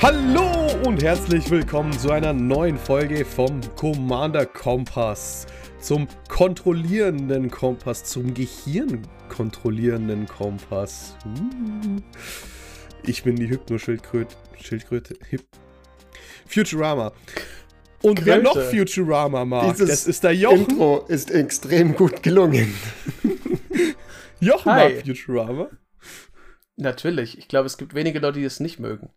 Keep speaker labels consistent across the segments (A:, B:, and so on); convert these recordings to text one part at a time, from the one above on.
A: Hallo und herzlich willkommen zu einer neuen Folge vom Commander Kompass. Zum kontrollierenden Kompass, zum Gehirn kontrollierenden Kompass. Uh. Ich bin die Hypno-Schildkröte. Schildkröte. Hip Futurama. Und Kröte. wer noch Futurama mag,
B: Dieses das ist der Jochen. Intro ist extrem gut gelungen.
A: Jochen Hi. mag Futurama.
C: Natürlich. Ich glaube, es gibt wenige Leute, die es nicht mögen.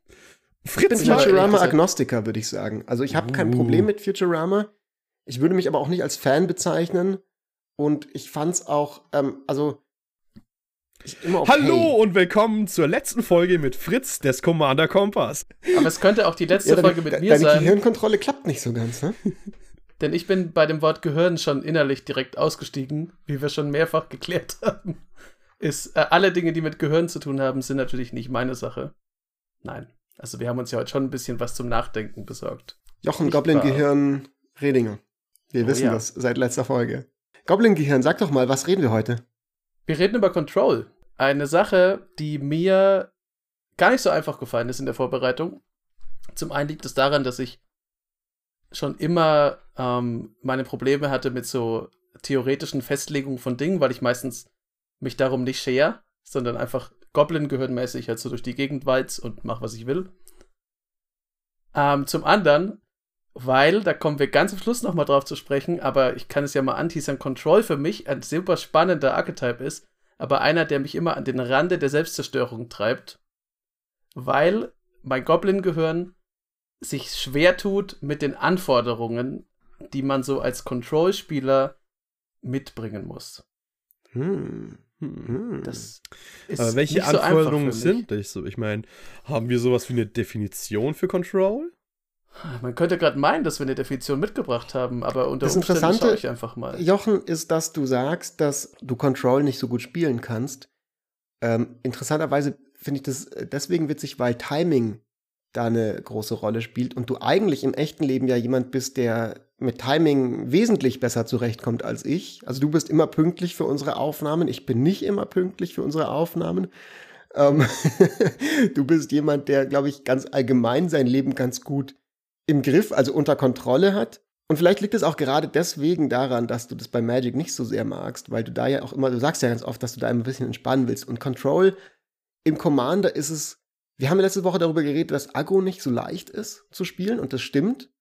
B: Fritz ich bin Futurama-Agnostiker, würde ich sagen. Also ich habe uh. kein Problem mit Futurama. Ich würde mich aber auch nicht als Fan bezeichnen. Und ich fand's auch, ähm, also
A: Okay. Hallo und willkommen zur letzten Folge mit Fritz des Commander Kompass.
C: Aber es könnte auch die letzte ja, Folge mit mir
B: deine
C: sein. Deine
B: Gehirnkontrolle klappt nicht so ganz, ne?
C: Denn ich bin bei dem Wort Gehirn schon innerlich direkt ausgestiegen, wie wir schon mehrfach geklärt haben. Ist, äh, alle Dinge, die mit Gehirn zu tun haben, sind natürlich nicht meine Sache. Nein. Also wir haben uns ja heute schon ein bisschen was zum Nachdenken besorgt.
B: Jochen Goblin-Gehirn Redinger. Wir oh, wissen ja. das seit letzter Folge. Goblin-Gehirn, sag doch mal, was reden wir heute?
C: Wir reden über Control. Eine Sache, die mir gar nicht so einfach gefallen ist in der Vorbereitung. Zum einen liegt es daran, dass ich schon immer ähm, meine Probleme hatte mit so theoretischen Festlegungen von Dingen, weil ich meistens mich darum nicht schere, sondern einfach Goblin-gehirnmäßig halt so durch die Gegend walz und mach, was ich will. Ähm, zum anderen, weil, da kommen wir ganz am Schluss nochmal drauf zu sprechen, aber ich kann es ja mal anteasern, Control für mich ein super spannender Archetype ist, aber einer, der mich immer an den Rande der Selbstzerstörung treibt, weil mein Goblin-Gehirn sich schwer tut mit den Anforderungen, die man so als Control-Spieler mitbringen muss.
A: Hm. Hm. Das ist Aber welche Anforderungen so sind das? So, ich meine, haben wir sowas wie eine Definition für Control?
C: Man könnte gerade meinen, dass wir eine Definition mitgebracht haben, aber unter
B: das
C: Umständen
B: Interessante, ich einfach mal. Jochen, ist, dass du sagst, dass du Control nicht so gut spielen kannst. Ähm, interessanterweise finde ich das äh, deswegen witzig, weil Timing da eine große Rolle spielt und du eigentlich im echten Leben ja jemand bist, der mit Timing wesentlich besser zurechtkommt als ich. Also du bist immer pünktlich für unsere Aufnahmen, ich bin nicht immer pünktlich für unsere Aufnahmen. Ähm du bist jemand, der, glaube ich, ganz allgemein sein Leben ganz gut im Griff, also unter Kontrolle hat. Und vielleicht liegt es auch gerade deswegen daran, dass du das bei Magic nicht so sehr magst, weil du da ja auch immer, du sagst ja ganz oft, dass du da ein bisschen entspannen willst. Und Control im Commander ist es wir haben letzte Woche darüber geredet, dass Agro nicht so leicht ist zu spielen und das stimmt.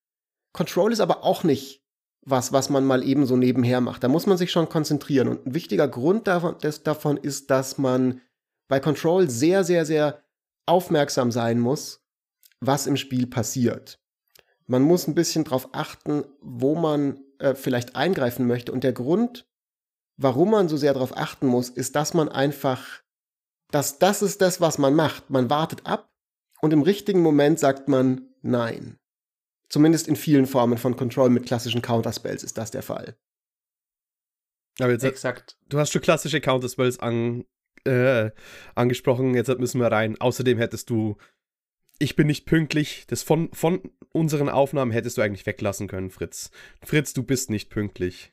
B: Control ist aber auch nicht was, was man mal eben so nebenher macht. Da muss man sich schon konzentrieren. Und ein wichtiger Grund davon, des, davon ist, dass man bei Control sehr, sehr, sehr aufmerksam sein muss, was im Spiel passiert. Man muss ein bisschen darauf achten, wo man äh, vielleicht eingreifen möchte. Und der Grund, warum man so sehr darauf achten muss, ist, dass man einfach dass das ist das, was man macht. Man wartet ab und im richtigen Moment sagt man Nein. Zumindest in vielen Formen von Control mit klassischen Counterspells ist das der Fall.
A: Aber jetzt, Exakt. Du hast schon klassische Counterspells an, äh, angesprochen, jetzt müssen wir rein. Außerdem hättest du Ich bin nicht pünktlich, das von, von unseren Aufnahmen hättest du eigentlich weglassen können, Fritz. Fritz, du bist nicht pünktlich.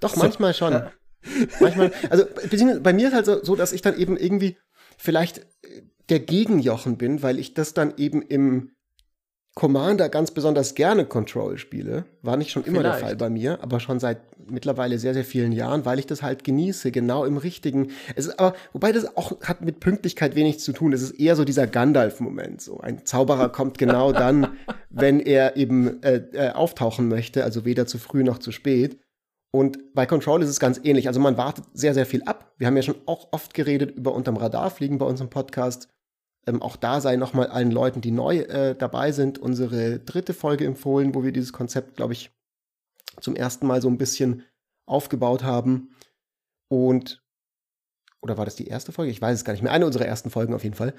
B: Doch, so. manchmal schon. Ja. Manchmal, also bei mir ist halt so, so, dass ich dann eben irgendwie vielleicht der Gegenjochen bin, weil ich das dann eben im Commander ganz besonders gerne Control spiele. War nicht schon immer Vielleicht. der Fall bei mir, aber schon seit mittlerweile sehr, sehr vielen Jahren, weil ich das halt genieße, genau im richtigen. Es ist aber, wobei das auch hat mit Pünktlichkeit wenig zu tun. Es ist eher so dieser Gandalf-Moment. So ein Zauberer kommt genau dann, wenn er eben äh, äh, auftauchen möchte, also weder zu früh noch zu spät. Und bei Control ist es ganz ähnlich. Also man wartet sehr, sehr viel ab. Wir haben ja schon auch oft geredet über unterm Radar fliegen bei unserem Podcast. Ähm, auch da sei nochmal allen Leuten, die neu äh, dabei sind, unsere dritte Folge empfohlen, wo wir dieses Konzept, glaube ich, zum ersten Mal so ein bisschen aufgebaut haben. Und, oder war das die erste Folge? Ich weiß es gar nicht mehr. Eine unserer ersten Folgen auf jeden Fall.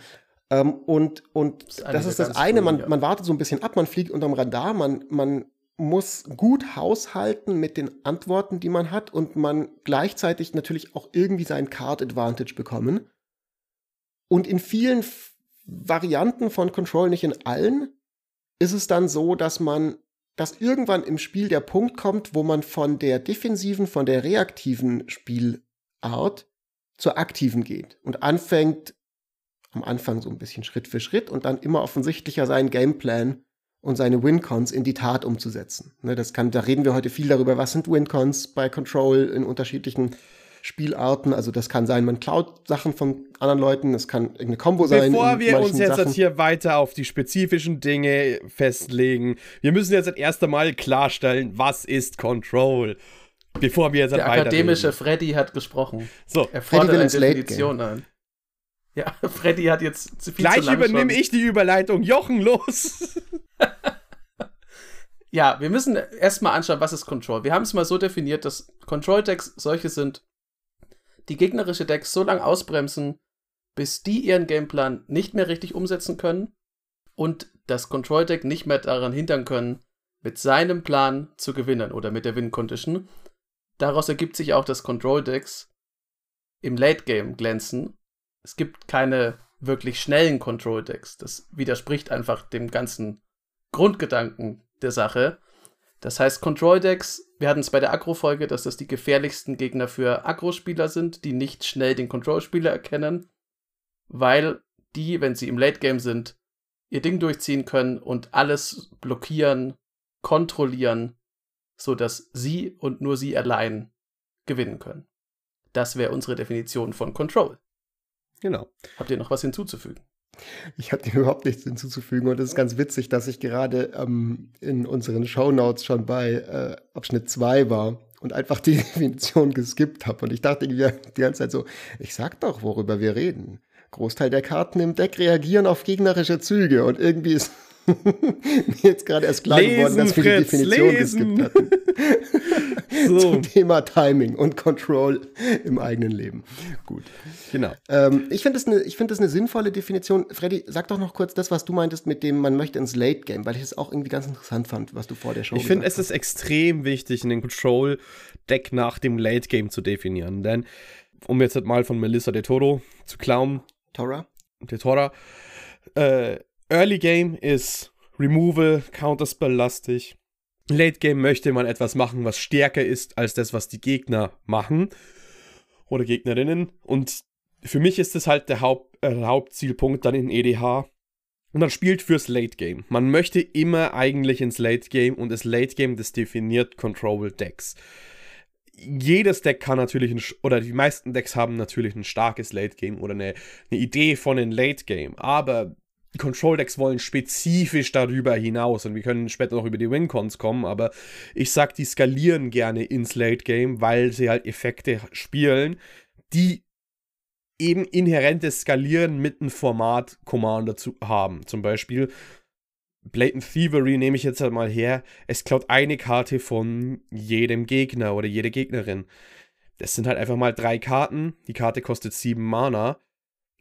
B: Ähm, und und das ist, das, ist das eine, man, man wartet so ein bisschen ab, man fliegt unterm Radar, man, man muss gut haushalten mit den Antworten, die man hat und man gleichzeitig natürlich auch irgendwie seinen Card Advantage bekommen. Und in vielen Varianten von Control, nicht in allen, ist es dann so, dass man, dass irgendwann im Spiel der Punkt kommt, wo man von der defensiven, von der reaktiven Spielart zur aktiven geht und anfängt, am Anfang so ein bisschen Schritt für Schritt und dann immer offensichtlicher seinen Gameplan und seine Wincons in die Tat umzusetzen. Ne, das kann, da reden wir heute viel darüber, was sind Wincons bei Control in unterschiedlichen Spielarten. Also das kann sein, man klaut Sachen von anderen Leuten, das kann irgendeine Combo sein.
A: Bevor wir uns jetzt Sachen. hier weiter auf die spezifischen Dinge festlegen, wir müssen jetzt erst einmal klarstellen, was ist Control. Bevor wir jetzt
C: Der akademische Freddy hat gesprochen.
A: So,
C: er fordert eine Definition an. Ja, Freddy hat jetzt
A: zu viel Gleich zu übernehme ich die Überleitung. Jochen, los!
C: ja, wir müssen erstmal anschauen, was ist Control. Wir haben es mal so definiert, dass Control-Decks solche sind, die gegnerische Decks so lange ausbremsen, bis die ihren Gameplan nicht mehr richtig umsetzen können und das Control-Deck nicht mehr daran hindern können, mit seinem Plan zu gewinnen oder mit der Win-Condition. Daraus ergibt sich auch, dass Control-Decks im Late-Game glänzen. Es gibt keine wirklich schnellen Control-Decks. Das widerspricht einfach dem ganzen Grundgedanken der Sache. Das heißt, Control-Decks, wir hatten es bei der Agro-Folge, dass das die gefährlichsten Gegner für Agro-Spieler sind, die nicht schnell den Control-Spieler erkennen, weil die, wenn sie im Late-Game sind, ihr Ding durchziehen können und alles blockieren, kontrollieren, sodass sie und nur sie allein gewinnen können. Das wäre unsere Definition von Control.
A: Genau.
C: Habt ihr noch was hinzuzufügen?
B: Ich habe dem überhaupt nichts hinzuzufügen und es ist ganz witzig, dass ich gerade ähm, in unseren Shownotes schon bei äh, Abschnitt 2 war und einfach die Definition geskippt habe. Und ich dachte irgendwie die ganze Zeit so, ich sag doch, worüber wir reden. Großteil der Karten im Deck reagieren auf gegnerische Züge und irgendwie ist mir jetzt gerade erst klar lesen, geworden, dass wir die Definition lesen. geskippt hatten. so. Zum Thema Timing und Control im eigenen Leben. Gut.
A: Genau.
B: Ähm, ich finde das, eine, find das eine sinnvolle Definition. Freddy, sag doch noch kurz das, was du meintest mit dem, man möchte ins Late Game, weil ich es auch irgendwie ganz interessant fand, was du vor der Show
A: Ich finde, es ist extrem wichtig, in den Control-Deck nach dem Late Game zu definieren. Denn, um jetzt mal von Melissa de Toro zu klauen.
B: Tora?
A: De Tora. Äh, Early Game ist Removal, Counterspell-lastig. Late Game möchte man etwas machen, was stärker ist als das, was die Gegner machen. Oder Gegnerinnen. Und für mich ist das halt der Haupt, äh, Hauptzielpunkt dann in EDH. Und man spielt fürs Late Game. Man möchte immer eigentlich ins Late Game und das Late Game, das definiert Control Decks. Jedes Deck kann natürlich, ein, oder die meisten Decks haben natürlich ein starkes Late Game oder eine, eine Idee von einem Late Game. Aber Control Decks wollen spezifisch darüber hinaus und wir können später noch über die Wincons kommen, aber ich sag, die skalieren gerne ins Late Game, weil sie halt Effekte spielen, die eben inhärentes Skalieren mit einem Format Commander zu haben. Zum Beispiel Blatant Thievery nehme ich jetzt halt mal her. Es klaut eine Karte von jedem Gegner oder jede Gegnerin. Das sind halt einfach mal drei Karten. Die Karte kostet sieben Mana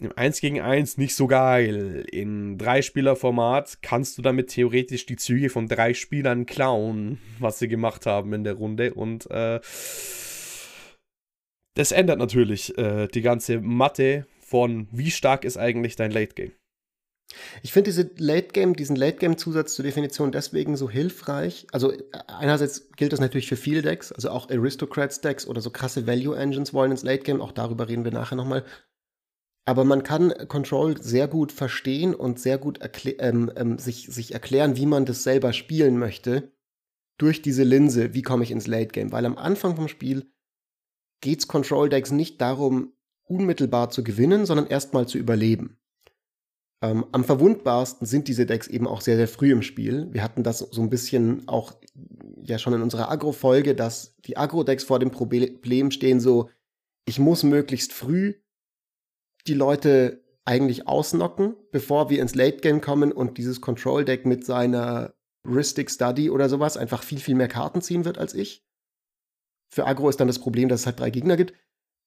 A: im 1 gegen 1 nicht so geil. In Drei-Spieler-Format kannst du damit theoretisch die Züge von drei Spielern klauen, was sie gemacht haben in der Runde. Und äh, das ändert natürlich äh, die ganze Matte von wie stark ist eigentlich dein Late Game.
B: Ich finde diese Late Game, diesen Late Game Zusatz zur Definition deswegen so hilfreich. Also einerseits gilt das natürlich für viele Decks, also auch Aristocrats Decks oder so krasse Value Engines wollen ins Late Game. Auch darüber reden wir nachher nochmal. Aber man kann Control sehr gut verstehen und sehr gut ähm, ähm, sich, sich erklären, wie man das selber spielen möchte, durch diese Linse, wie komme ich ins Late Game. Weil am Anfang vom Spiel geht es Control Decks nicht darum, unmittelbar zu gewinnen, sondern erstmal zu überleben. Ähm, am verwundbarsten sind diese Decks eben auch sehr, sehr früh im Spiel. Wir hatten das so ein bisschen auch ja schon in unserer Agro-Folge, dass die Agro-Decks vor dem Problem stehen, so, ich muss möglichst früh die Leute eigentlich ausnocken, bevor wir ins Late Game kommen und dieses Control Deck mit seiner Ristic Study oder sowas einfach viel, viel mehr Karten ziehen wird als ich. Für Agro ist dann das Problem, dass es halt drei Gegner gibt.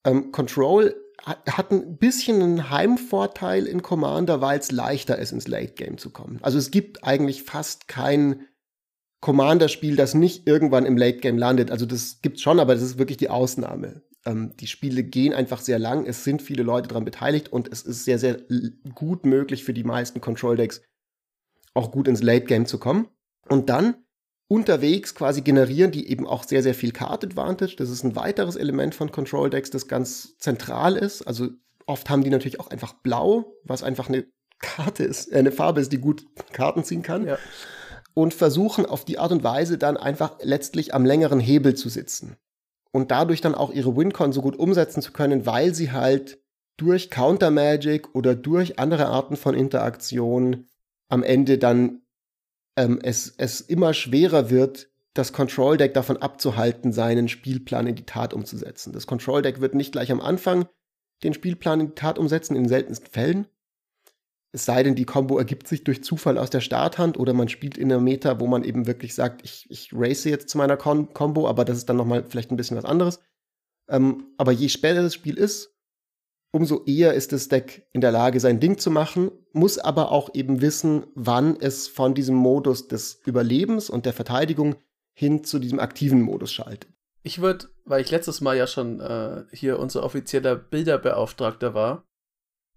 B: Ähm, Control hat ein bisschen einen Heimvorteil in Commander, weil es leichter ist, ins Late Game zu kommen. Also es gibt eigentlich fast kein Commander-Spiel, das nicht irgendwann im Late Game landet. Also das gibt's schon, aber das ist wirklich die Ausnahme. Ähm, die Spiele gehen einfach sehr lang, es sind viele Leute daran beteiligt und es ist sehr, sehr gut möglich für die meisten Control-Decks auch gut ins Late-Game zu kommen. Und dann unterwegs quasi generieren die eben auch sehr, sehr viel Card Advantage. Das ist ein weiteres Element von Control Decks, das ganz zentral ist. Also Oft haben die natürlich auch einfach blau, was einfach eine Karte ist, äh, eine Farbe ist, die gut Karten ziehen kann. Ja. Und versuchen auf die Art und Weise dann einfach letztlich am längeren Hebel zu sitzen. Und dadurch dann auch ihre Wincon so gut umsetzen zu können, weil sie halt durch Counter Magic oder durch andere Arten von Interaktion am Ende dann ähm, es, es immer schwerer wird, das Control Deck davon abzuhalten, seinen Spielplan in die Tat umzusetzen. Das Control Deck wird nicht gleich am Anfang den Spielplan in die Tat umsetzen, in seltensten Fällen. Es sei denn, die Combo ergibt sich durch Zufall aus der Starthand oder man spielt in einer Meta, wo man eben wirklich sagt, ich, ich race jetzt zu meiner Con Combo, aber das ist dann nochmal vielleicht ein bisschen was anderes. Ähm, aber je später das Spiel ist, umso eher ist das Deck in der Lage, sein Ding zu machen, muss aber auch eben wissen, wann es von diesem Modus des Überlebens und der Verteidigung hin zu diesem aktiven Modus schaltet.
C: Ich würde, weil ich letztes Mal ja schon äh, hier unser offizieller Bilderbeauftragter war,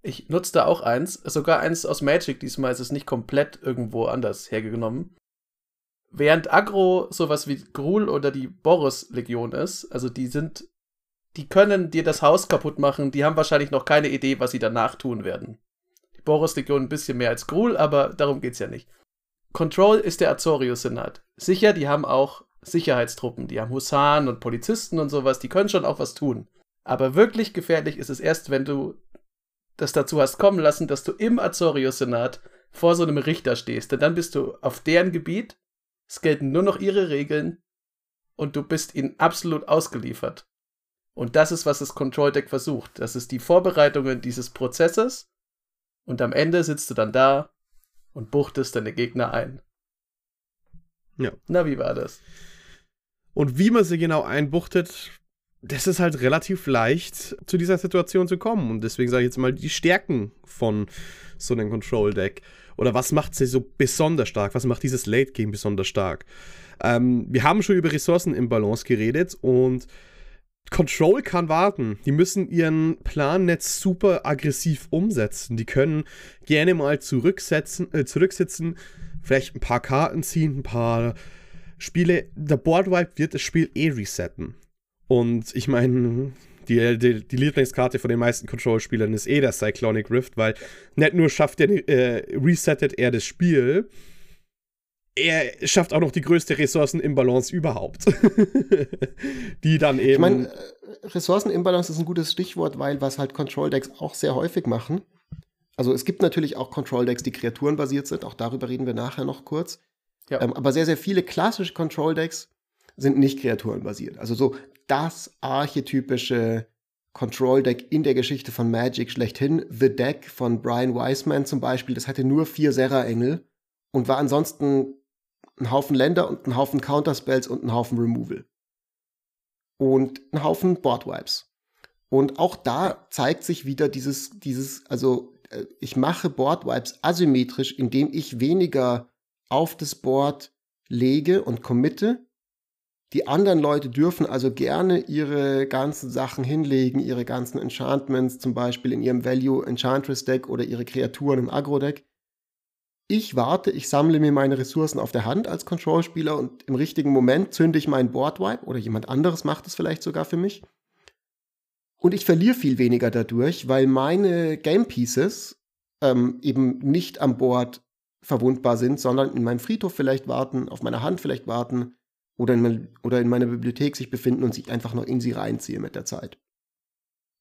C: ich nutze da auch eins, sogar eins aus Magic, diesmal ist es nicht komplett irgendwo anders hergenommen. Während Agro sowas wie Grul oder die Boris-Legion ist, also die sind, die können dir das Haus kaputt machen, die haben wahrscheinlich noch keine Idee, was sie danach tun werden. Die Boris-Legion ein bisschen mehr als Grul, aber darum geht's ja nicht. Control ist der Azorius-Senat. Sicher, die haben auch Sicherheitstruppen, die haben Husaren und Polizisten und sowas, die können schon auch was tun. Aber wirklich gefährlich ist es erst, wenn du das dazu hast kommen lassen, dass du im Azorius-Senat vor so einem Richter stehst. Denn dann bist du auf deren Gebiet, es gelten nur noch ihre Regeln und du bist ihnen absolut ausgeliefert. Und das ist, was das Control Deck versucht. Das ist die Vorbereitungen dieses Prozesses und am Ende sitzt du dann da und buchtest deine Gegner ein. Ja. Na, wie war das?
A: Und wie man sie genau einbuchtet, das ist halt relativ leicht, zu dieser Situation zu kommen. Und deswegen sage ich jetzt mal die Stärken von so einem Control-Deck. Oder was macht sie so besonders stark? Was macht dieses Late-Game besonders stark? Ähm, wir haben schon über Ressourcen im Balance geredet und Control kann warten. Die müssen ihren Plan nicht super aggressiv umsetzen. Die können gerne mal zurücksetzen, äh, zurücksitzen, vielleicht ein paar Karten ziehen, ein paar Spiele. Der Boardwipe wird das Spiel eh resetten. Und ich meine, die, die, die, Lieblingskarte von den meisten Control-Spielern ist eh der Cyclonic Rift, weil nicht nur schafft er, äh, resettet er das Spiel, er schafft auch noch die größte Ressourcen-Imbalance überhaupt. die dann eben. Ich
B: meine, äh, Ressourcen-Imbalance ist ein gutes Stichwort, weil was halt Control-Decks auch sehr häufig machen. Also es gibt natürlich auch Control-Decks, die kreaturenbasiert sind, auch darüber reden wir nachher noch kurz. Ja. Ähm, aber sehr, sehr viele klassische Control-Decks sind nicht kreaturenbasiert. Also so das archetypische Control-Deck in der Geschichte von Magic schlechthin. The Deck von Brian Wiseman zum Beispiel, das hatte nur vier Serra-Engel und war ansonsten ein Haufen Länder und ein Haufen Counterspells und ein Haufen Removal. Und ein Haufen Boardwipes. Und auch da zeigt sich wieder dieses, dieses, also äh, ich mache Boardwipes asymmetrisch, indem ich weniger auf das Board lege und committe, die anderen Leute dürfen also gerne ihre ganzen Sachen hinlegen, ihre ganzen Enchantments, zum Beispiel in ihrem Value Enchantress Deck oder ihre Kreaturen im Agro Deck. Ich warte, ich sammle mir meine Ressourcen auf der Hand als Control-Spieler und im richtigen Moment zünde ich meinen Boardwipe oder jemand anderes macht es vielleicht sogar für mich. Und ich verliere viel weniger dadurch, weil meine Game Pieces ähm, eben nicht am Board verwundbar sind, sondern in meinem Friedhof vielleicht warten, auf meiner Hand vielleicht warten oder in, mein, oder in meiner Bibliothek sich befinden und sich einfach noch in sie reinziehe mit der Zeit.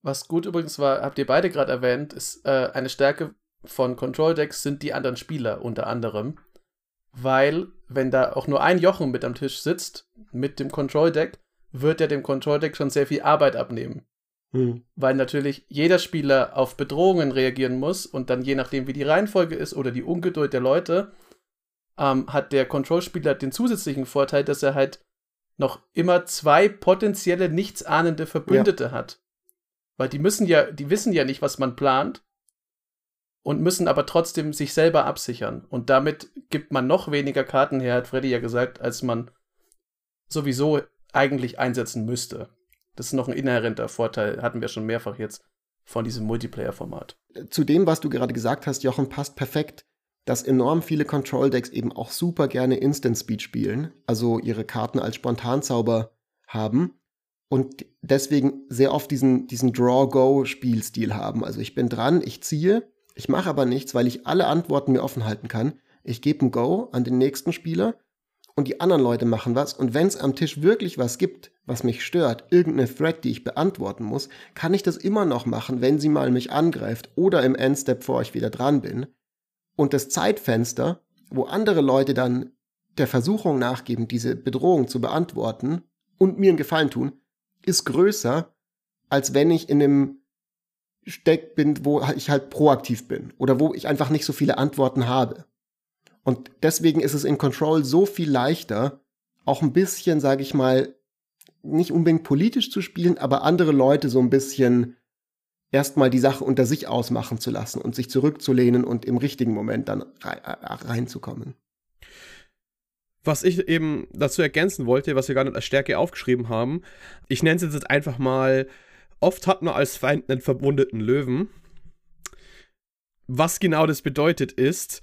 C: Was gut übrigens war, habt ihr beide gerade erwähnt, ist äh, eine Stärke von Control Decks sind die anderen Spieler unter anderem. Weil, wenn da auch nur ein Jochen mit am Tisch sitzt, mit dem Control Deck, wird er dem Control Deck schon sehr viel Arbeit abnehmen. Hm. Weil natürlich jeder Spieler auf Bedrohungen reagieren muss und dann je nachdem, wie die Reihenfolge ist oder die Ungeduld der Leute, ähm, hat der Control-Spieler den zusätzlichen Vorteil, dass er halt noch immer zwei potenzielle nichtsahnende Verbündete ja. hat. Weil die müssen ja, die wissen ja nicht, was man plant und müssen aber trotzdem sich selber absichern. Und damit gibt man noch weniger Karten her, hat Freddy ja gesagt, als man sowieso eigentlich einsetzen müsste. Das ist noch ein inhärenter Vorteil, hatten wir schon mehrfach jetzt von diesem Multiplayer-Format.
B: Zu dem, was du gerade gesagt hast, Jochen, passt perfekt dass enorm viele Control-Decks eben auch super gerne Instant Speed spielen, also ihre Karten als Spontanzauber haben. und deswegen sehr oft diesen, diesen Draw-Go-Spielstil haben. Also ich bin dran, ich ziehe, ich mache aber nichts, weil ich alle Antworten mir offen halten kann. Ich gebe ein Go an den nächsten Spieler und die anderen Leute machen was. Und wenn es am Tisch wirklich was gibt, was mich stört, irgendeine Thread, die ich beantworten muss, kann ich das immer noch machen, wenn sie mal mich angreift oder im Endstep, bevor ich wieder dran bin. Und das Zeitfenster, wo andere Leute dann der Versuchung nachgeben, diese Bedrohung zu beantworten und mir einen Gefallen tun, ist größer, als wenn ich in einem Steck bin, wo ich halt proaktiv bin oder wo ich einfach nicht so viele Antworten habe. Und deswegen ist es in Control so viel leichter, auch ein bisschen, sage ich mal, nicht unbedingt politisch zu spielen, aber andere Leute so ein bisschen erstmal die Sache unter sich ausmachen zu lassen und sich zurückzulehnen und im richtigen Moment dann reinzukommen.
A: Was ich eben dazu ergänzen wollte, was wir gar nicht als Stärke aufgeschrieben haben, ich nenne es jetzt einfach mal, oft hat man als Feind einen verwundeten Löwen. Was genau das bedeutet ist,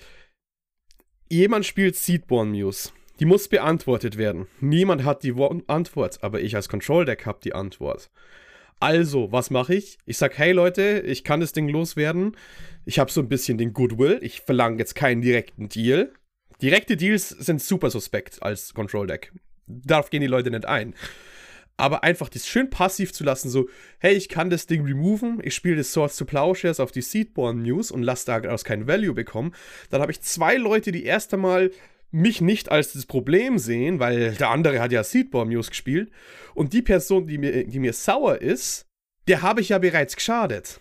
A: jemand spielt Seedborn Muse. Die muss beantwortet werden. Niemand hat die Antwort, aber ich als Control Deck habe die Antwort. Also, was mache ich? Ich sage, hey Leute, ich kann das Ding loswerden. Ich habe so ein bisschen den Goodwill. Ich verlange jetzt keinen direkten Deal. Direkte Deals sind super suspekt als Control Deck. Darauf gehen die Leute nicht ein. Aber einfach das schön passiv zu lassen, so, hey, ich kann das Ding removen, ich spiele das Swords to Plowshares auf die Seedborn News und lasse daraus kein Value bekommen. Dann habe ich zwei Leute, die erst einmal mich nicht als das Problem sehen, weil der andere hat ja Seedborn News gespielt. Und die Person, die mir, die mir sauer ist, der habe ich ja bereits geschadet.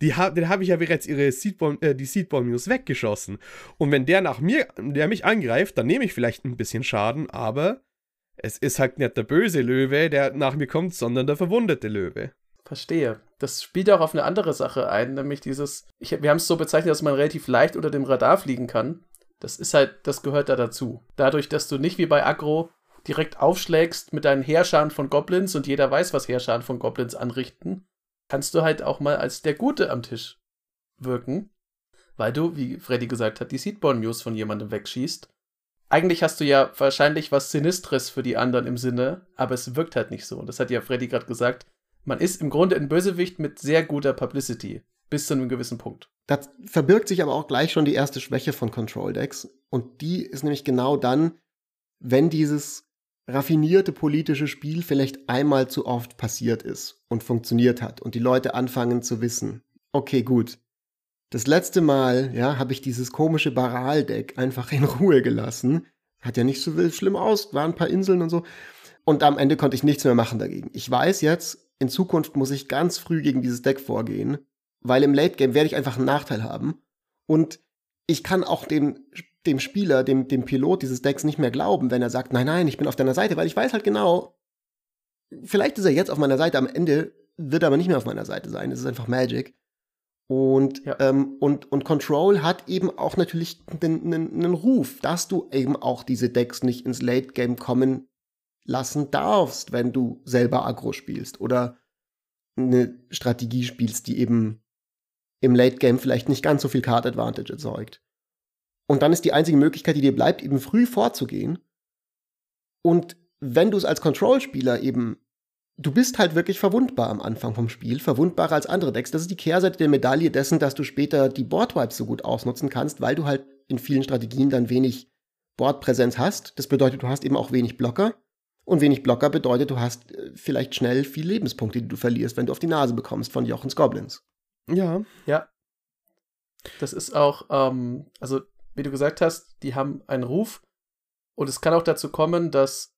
A: Die ha den habe ich ja bereits ihre Seedborn, äh, die Seedborn News weggeschossen. Und wenn der nach mir, der mich angreift, dann nehme ich vielleicht ein bisschen Schaden, aber es ist halt nicht der böse Löwe, der nach mir kommt, sondern der verwundete Löwe.
C: Verstehe. Das spielt auch auf eine andere Sache ein, nämlich dieses, ich, wir haben es so bezeichnet, dass man relativ leicht unter dem Radar fliegen kann. Das ist halt, das gehört da dazu. Dadurch, dass du nicht wie bei Agro direkt aufschlägst mit deinen Heerscharen von Goblins und jeder weiß, was Heerscharen von Goblins anrichten, kannst du halt auch mal als der Gute am Tisch wirken, weil du, wie Freddy gesagt hat, die Seedborn News von jemandem wegschießt. Eigentlich hast du ja wahrscheinlich was Sinistres für die anderen im Sinne, aber es wirkt halt nicht so. Und das hat ja Freddy gerade gesagt. Man ist im Grunde ein Bösewicht mit sehr guter Publicity. Bis zu einem gewissen Punkt.
B: Da verbirgt sich aber auch gleich schon die erste Schwäche von Control Decks. Und die ist nämlich genau dann, wenn dieses raffinierte politische Spiel vielleicht einmal zu oft passiert ist und funktioniert hat und die Leute anfangen zu wissen, okay, gut. Das letzte Mal, ja, habe ich dieses komische Baral-Deck einfach in Ruhe gelassen. Hat ja nicht so schlimm aus, waren ein paar Inseln und so. Und am Ende konnte ich nichts mehr machen dagegen. Ich weiß jetzt, in Zukunft muss ich ganz früh gegen dieses Deck vorgehen weil im Late Game werde ich einfach einen Nachteil haben. Und ich kann auch dem, dem Spieler, dem, dem Pilot dieses Decks nicht mehr glauben, wenn er sagt, nein, nein, ich bin auf deiner Seite, weil ich weiß halt genau, vielleicht ist er jetzt auf meiner Seite, am Ende wird er aber nicht mehr auf meiner Seite sein. Es ist einfach Magic. Und, ja. ähm, und, und Control hat eben auch natürlich einen, einen Ruf, dass du eben auch diese Decks nicht ins Late Game kommen lassen darfst, wenn du selber Aggro spielst oder eine Strategie spielst, die eben im Late Game vielleicht nicht ganz so viel Card Advantage erzeugt. Und dann ist die einzige Möglichkeit, die dir bleibt, eben früh vorzugehen. Und wenn du es als Control-Spieler eben, du bist halt wirklich verwundbar am Anfang vom Spiel, verwundbarer als andere Decks. Das ist die Kehrseite der Medaille dessen, dass du später die Boardwipes so gut ausnutzen kannst, weil du halt in vielen Strategien dann wenig Boardpräsenz hast. Das bedeutet, du hast eben auch wenig Blocker. Und wenig Blocker bedeutet, du hast äh, vielleicht schnell viele Lebenspunkte, die du verlierst, wenn du auf die Nase bekommst von Jochens Goblins.
C: Ja. Ja. Das ist auch, ähm, also wie du gesagt hast, die haben einen Ruf und es kann auch dazu kommen, dass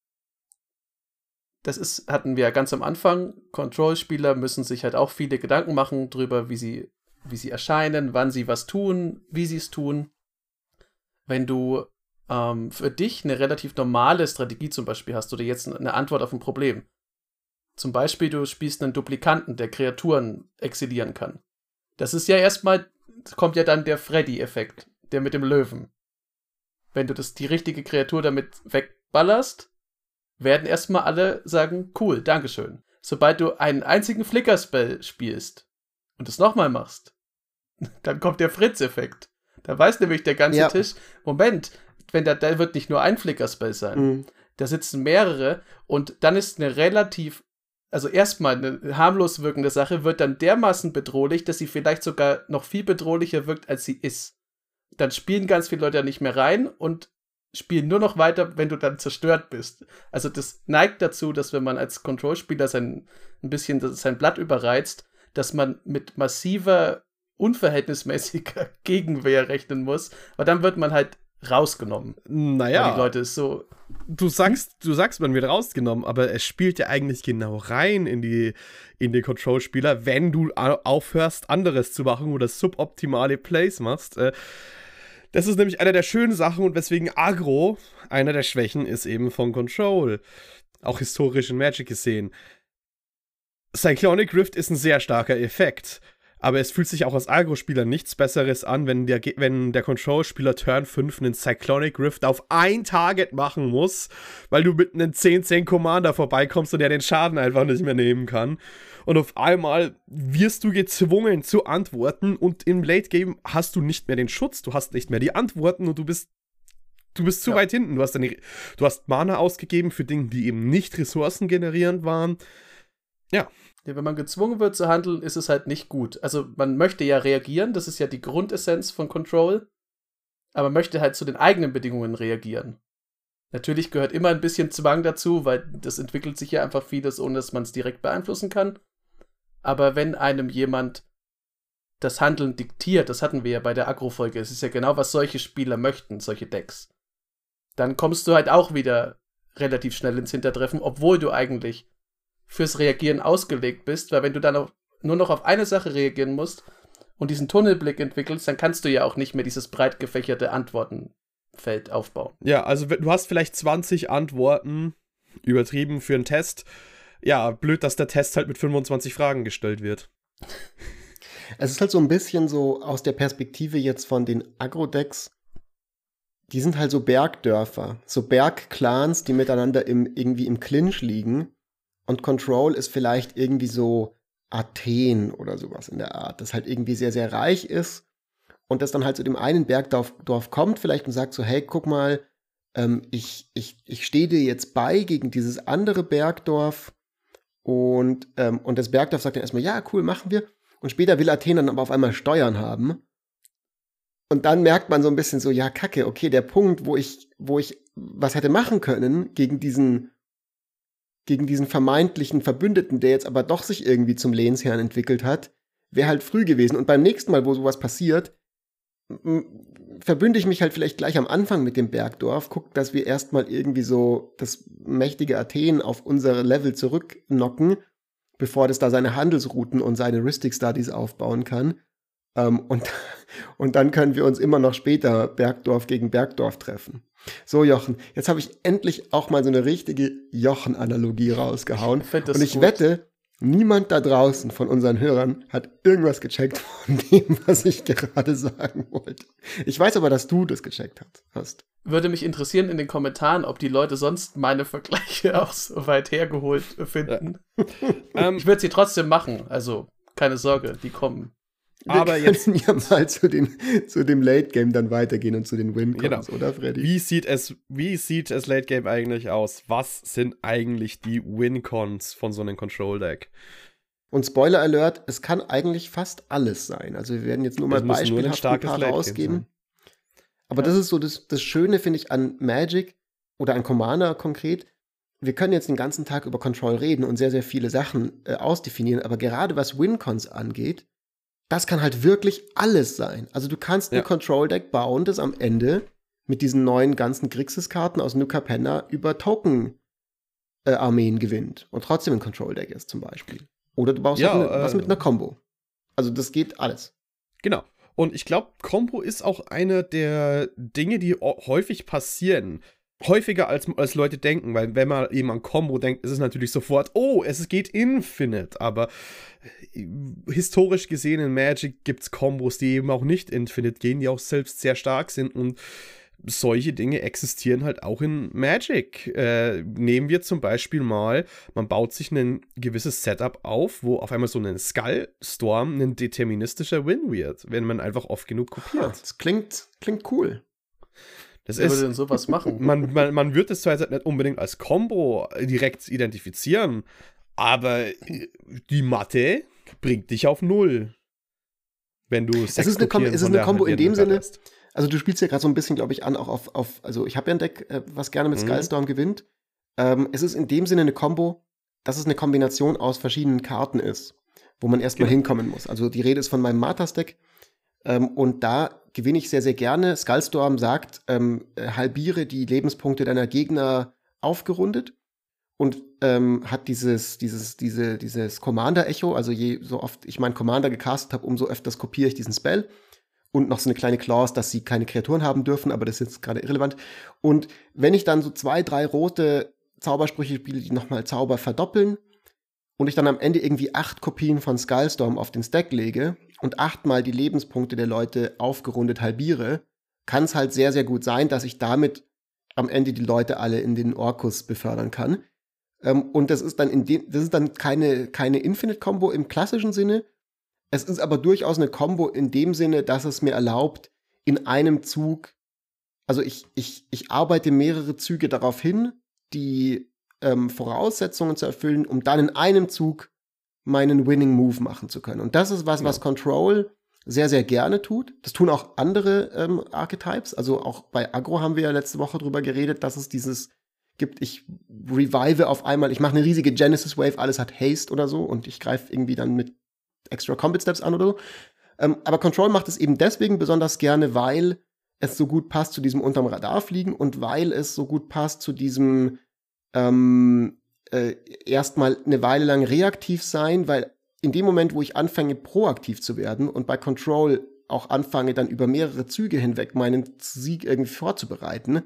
C: das ist, hatten wir ja ganz am Anfang, Control-Spieler müssen sich halt auch viele Gedanken machen darüber, wie sie, wie sie erscheinen, wann sie was tun, wie sie es tun. Wenn du ähm, für dich eine relativ normale Strategie zum Beispiel hast oder jetzt eine Antwort auf ein Problem. Zum Beispiel, du spielst einen Duplikanten, der Kreaturen exilieren kann. Das ist ja erstmal, kommt ja dann der Freddy-Effekt, der mit dem Löwen. Wenn du das, die richtige Kreatur damit wegballerst, werden erstmal alle sagen, cool, Dankeschön. Sobald du einen einzigen Flicker-Spell spielst und es nochmal machst, dann kommt der Fritz-Effekt. Da weiß nämlich der ganze ja. Tisch, Moment, wenn da, da wird nicht nur ein Flicker-Spell sein. Mhm. Da sitzen mehrere und dann ist eine relativ also erstmal eine harmlos wirkende Sache, wird dann dermaßen bedrohlich, dass sie vielleicht sogar noch viel bedrohlicher wirkt, als sie ist. Dann spielen ganz viele Leute nicht mehr rein und spielen nur noch weiter, wenn du dann zerstört bist. Also das neigt dazu, dass wenn man als Control-Spieler sein, ein bisschen sein Blatt überreizt, dass man mit massiver, unverhältnismäßiger Gegenwehr rechnen muss, weil dann wird man halt rausgenommen.
A: Naja.
C: Weil die Leute so.
A: Du sagst, du sagst, man wird rausgenommen, aber es spielt ja eigentlich genau rein in die, in den Control-Spieler, wenn du aufhörst, anderes zu machen oder suboptimale Plays machst. Äh, das ist nämlich eine der schönen Sachen und weswegen Agro einer der Schwächen ist eben von Control. Auch historisch in Magic gesehen. Cyclonic Rift ist ein sehr starker Effekt aber es fühlt sich auch als Agro-Spieler nichts Besseres an, wenn der, wenn der Control-Spieler Turn 5 einen Cyclonic Rift auf ein Target machen muss, weil du mit einem 10-10 Commander vorbeikommst und der den Schaden einfach nicht mehr nehmen kann. Und auf einmal wirst du gezwungen zu antworten und im Late Game hast du nicht mehr den Schutz, du hast nicht mehr die Antworten und du bist du bist zu ja. weit hinten. Du hast, deine, du hast Mana ausgegeben für Dinge, die eben nicht ressourcengenerierend waren. Ja,
C: ja, wenn man gezwungen wird zu handeln, ist es halt nicht gut. Also man möchte ja reagieren, das ist ja die Grundessenz von Control, aber man möchte halt zu den eigenen Bedingungen reagieren. Natürlich gehört immer ein bisschen Zwang dazu, weil das entwickelt sich ja einfach vieles, ohne dass man es direkt beeinflussen kann. Aber wenn einem jemand das Handeln diktiert, das hatten wir ja bei der Agro-Folge, es ist ja genau, was solche Spieler möchten, solche Decks, dann kommst du halt auch wieder relativ schnell ins Hintertreffen, obwohl du eigentlich fürs Reagieren ausgelegt bist, weil wenn du dann auch nur noch auf eine Sache reagieren musst und diesen Tunnelblick entwickelst, dann kannst du ja auch nicht mehr dieses breit gefächerte Antwortenfeld aufbauen.
A: Ja, also du hast vielleicht 20 Antworten übertrieben für einen Test. Ja, blöd, dass der Test halt mit 25 Fragen gestellt wird.
B: Es ist halt so ein bisschen so aus der Perspektive jetzt von den Agro-Decks. Die sind halt so Bergdörfer, so Bergclans, die miteinander im, irgendwie im Clinch liegen und Control ist vielleicht irgendwie so Athen oder sowas in der Art, das halt irgendwie sehr, sehr reich ist und das dann halt zu dem einen Bergdorf Dorf kommt vielleicht und sagt so, hey, guck mal, ähm, ich, ich, ich stehe dir jetzt bei gegen dieses andere Bergdorf und, ähm, und das Bergdorf sagt dann erstmal, ja, cool, machen wir. Und später will Athen dann aber auf einmal Steuern haben. Und dann merkt man so ein bisschen so, ja, kacke, okay, der Punkt, wo ich, wo ich was hätte machen können gegen diesen gegen diesen vermeintlichen Verbündeten, der jetzt aber doch sich irgendwie zum Lehnsherrn entwickelt hat, wäre halt früh gewesen. Und beim nächsten Mal, wo sowas passiert, verbünde ich mich halt vielleicht gleich am Anfang mit dem Bergdorf, guck, dass wir erstmal irgendwie so das mächtige Athen auf unsere Level zurücknocken, bevor das da seine Handelsrouten und seine Ristic Studies aufbauen kann. Ähm, und, und dann können wir uns immer noch später Bergdorf gegen Bergdorf treffen. So, Jochen, jetzt habe ich endlich auch mal so eine richtige Jochen-Analogie rausgehauen. Ich und ich gut. wette, niemand da draußen von unseren Hörern hat irgendwas gecheckt von dem, was ich gerade sagen wollte. Ich weiß aber, dass du das gecheckt hast.
C: Würde mich interessieren in den Kommentaren, ob die Leute sonst meine Vergleiche auch so weit hergeholt finden. Ja. Ich würde sie trotzdem machen, also keine Sorge, die kommen.
B: Wir aber jetzt ja mal zu, den, zu dem Late Game dann weitergehen und zu den Win-Cons, genau. oder Freddy?
A: Wie sieht es, wie sieht es Late Game eigentlich aus? Was sind eigentlich die Win-Cons von so einem Control-Deck?
B: Und Spoiler Alert, es kann eigentlich fast alles sein. Also wir werden jetzt nur mal beispielhaft ein, ein paar rausgeben. Aber ja. das ist so das, das Schöne, finde ich, an Magic oder an Commander konkret. Wir können jetzt den ganzen Tag über Control reden und sehr, sehr viele Sachen äh, ausdefinieren, aber gerade was Win-Cons angeht, das kann halt wirklich alles sein. Also du kannst ja. ein Control-Deck bauen, das am Ende mit diesen neuen ganzen Grixis-Karten aus New Capenna über Token-Armeen äh, gewinnt und trotzdem ein Control-Deck ist zum Beispiel. Oder du baust ja, halt eine, äh, was mit einer Combo. Also das geht alles.
A: Genau. Und ich glaube, Combo ist auch eine der Dinge, die häufig passieren häufiger als, als Leute denken, weil wenn man eben an Combo denkt, ist es natürlich sofort, oh, es geht Infinite, aber historisch gesehen in Magic gibt es Combos, die eben auch nicht Infinite gehen, die auch selbst sehr stark sind und solche Dinge existieren halt auch in Magic. Äh, nehmen wir zum Beispiel mal, man baut sich ein gewisses Setup auf, wo auf einmal so ein Skull-Storm ein deterministischer Win wird, wenn man einfach oft genug kopiert.
B: Das klingt, klingt cool.
A: Das Wer ist, würde denn sowas machen? Man, man, man wird es zwar jetzt nicht unbedingt als Combo direkt identifizieren, Aber die Mathe bringt dich auf Null. Wenn du
B: es ist eine, Kom es ist eine Kombo in dem Sinne, hast. also du spielst ja gerade so ein bisschen, glaube ich, an, auch auf, auf also ich habe ja ein Deck, äh, was gerne mit mhm. Skystorm gewinnt. Ähm, es ist in dem Sinne eine Kombo, dass es eine Kombination aus verschiedenen Karten ist, wo man erstmal genau. hinkommen muss. Also die Rede ist von meinem Martas-Deck. Ähm, und da gewinne ich sehr, sehr gerne. Skullstorm sagt, ähm, äh, halbiere die Lebenspunkte deiner Gegner aufgerundet und ähm, hat dieses, dieses, diese, dieses Commander-Echo, also je so oft ich meinen Commander gecastet habe, umso öfters kopiere ich diesen Spell. Und noch so eine kleine Clause, dass sie keine Kreaturen haben dürfen, aber das ist jetzt gerade irrelevant. Und wenn ich dann so zwei, drei rote Zaubersprüche spiele, die nochmal Zauber verdoppeln, und ich dann am Ende irgendwie acht Kopien von Skullstorm auf den Stack lege und achtmal die Lebenspunkte der Leute aufgerundet halbiere, kann es halt sehr, sehr gut sein, dass ich damit am Ende die Leute alle in den Orkus befördern kann. Ähm, und das ist dann in dem, das ist dann keine, keine Infinite-Combo im klassischen Sinne. Es ist aber durchaus eine Combo in dem Sinne, dass es mir erlaubt, in einem Zug, also ich, ich, ich arbeite mehrere Züge darauf hin, die ähm, Voraussetzungen zu erfüllen, um dann in einem Zug meinen Winning Move machen zu können. Und das ist was, ja. was Control sehr, sehr gerne tut. Das tun auch andere ähm, Archetypes. Also auch bei Agro haben wir ja letzte Woche drüber geredet, dass es dieses gibt, ich revive auf einmal, ich mache eine riesige Genesis Wave, alles hat Haste oder so und ich greife irgendwie dann mit extra Combat Steps an oder so. Ähm, aber Control macht es eben deswegen besonders gerne, weil es so gut passt zu diesem unterm Radar fliegen und weil es so gut passt zu diesem ähm, äh, erstmal eine Weile lang reaktiv sein, weil in dem Moment, wo ich anfange, proaktiv zu werden und bei Control auch anfange, dann über mehrere Züge hinweg meinen Sieg irgendwie vorzubereiten,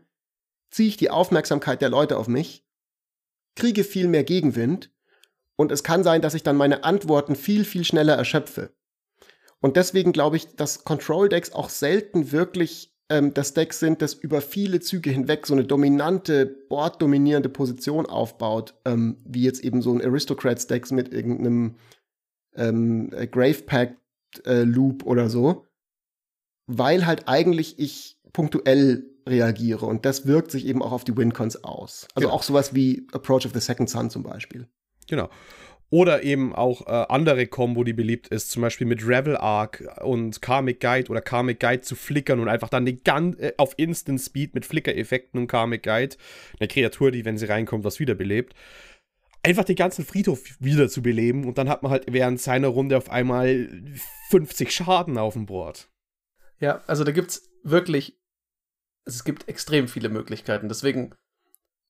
B: ziehe ich die Aufmerksamkeit der Leute auf mich, kriege viel mehr Gegenwind und es kann sein, dass ich dann meine Antworten viel, viel schneller erschöpfe. Und deswegen glaube ich, dass Control-Decks auch selten wirklich ähm, das Deck sind, das über viele Züge hinweg so eine dominante, boarddominierende Position aufbaut, ähm, wie jetzt eben so ein Aristocrats-Decks mit irgendeinem ähm, Grave Pact äh, Loop oder so, weil halt eigentlich ich punktuell reagiere. Und das wirkt sich eben auch auf die Wincons aus. Also genau. auch sowas wie Approach of the Second Sun zum Beispiel.
A: Genau. Oder eben auch äh, andere Combo, die beliebt ist, zum Beispiel mit Revel Arc und Karmic Guide oder Karmic Guide zu flickern und einfach dann äh, auf Instant Speed mit Flicker-Effekten und Karmic Guide, eine Kreatur, die, wenn sie reinkommt, was wiederbelebt, einfach den ganzen Friedhof wieder zu beleben und dann hat man halt während seiner Runde auf einmal 50 Schaden auf dem Board.
C: Ja, also da gibt's wirklich es gibt extrem viele Möglichkeiten. Deswegen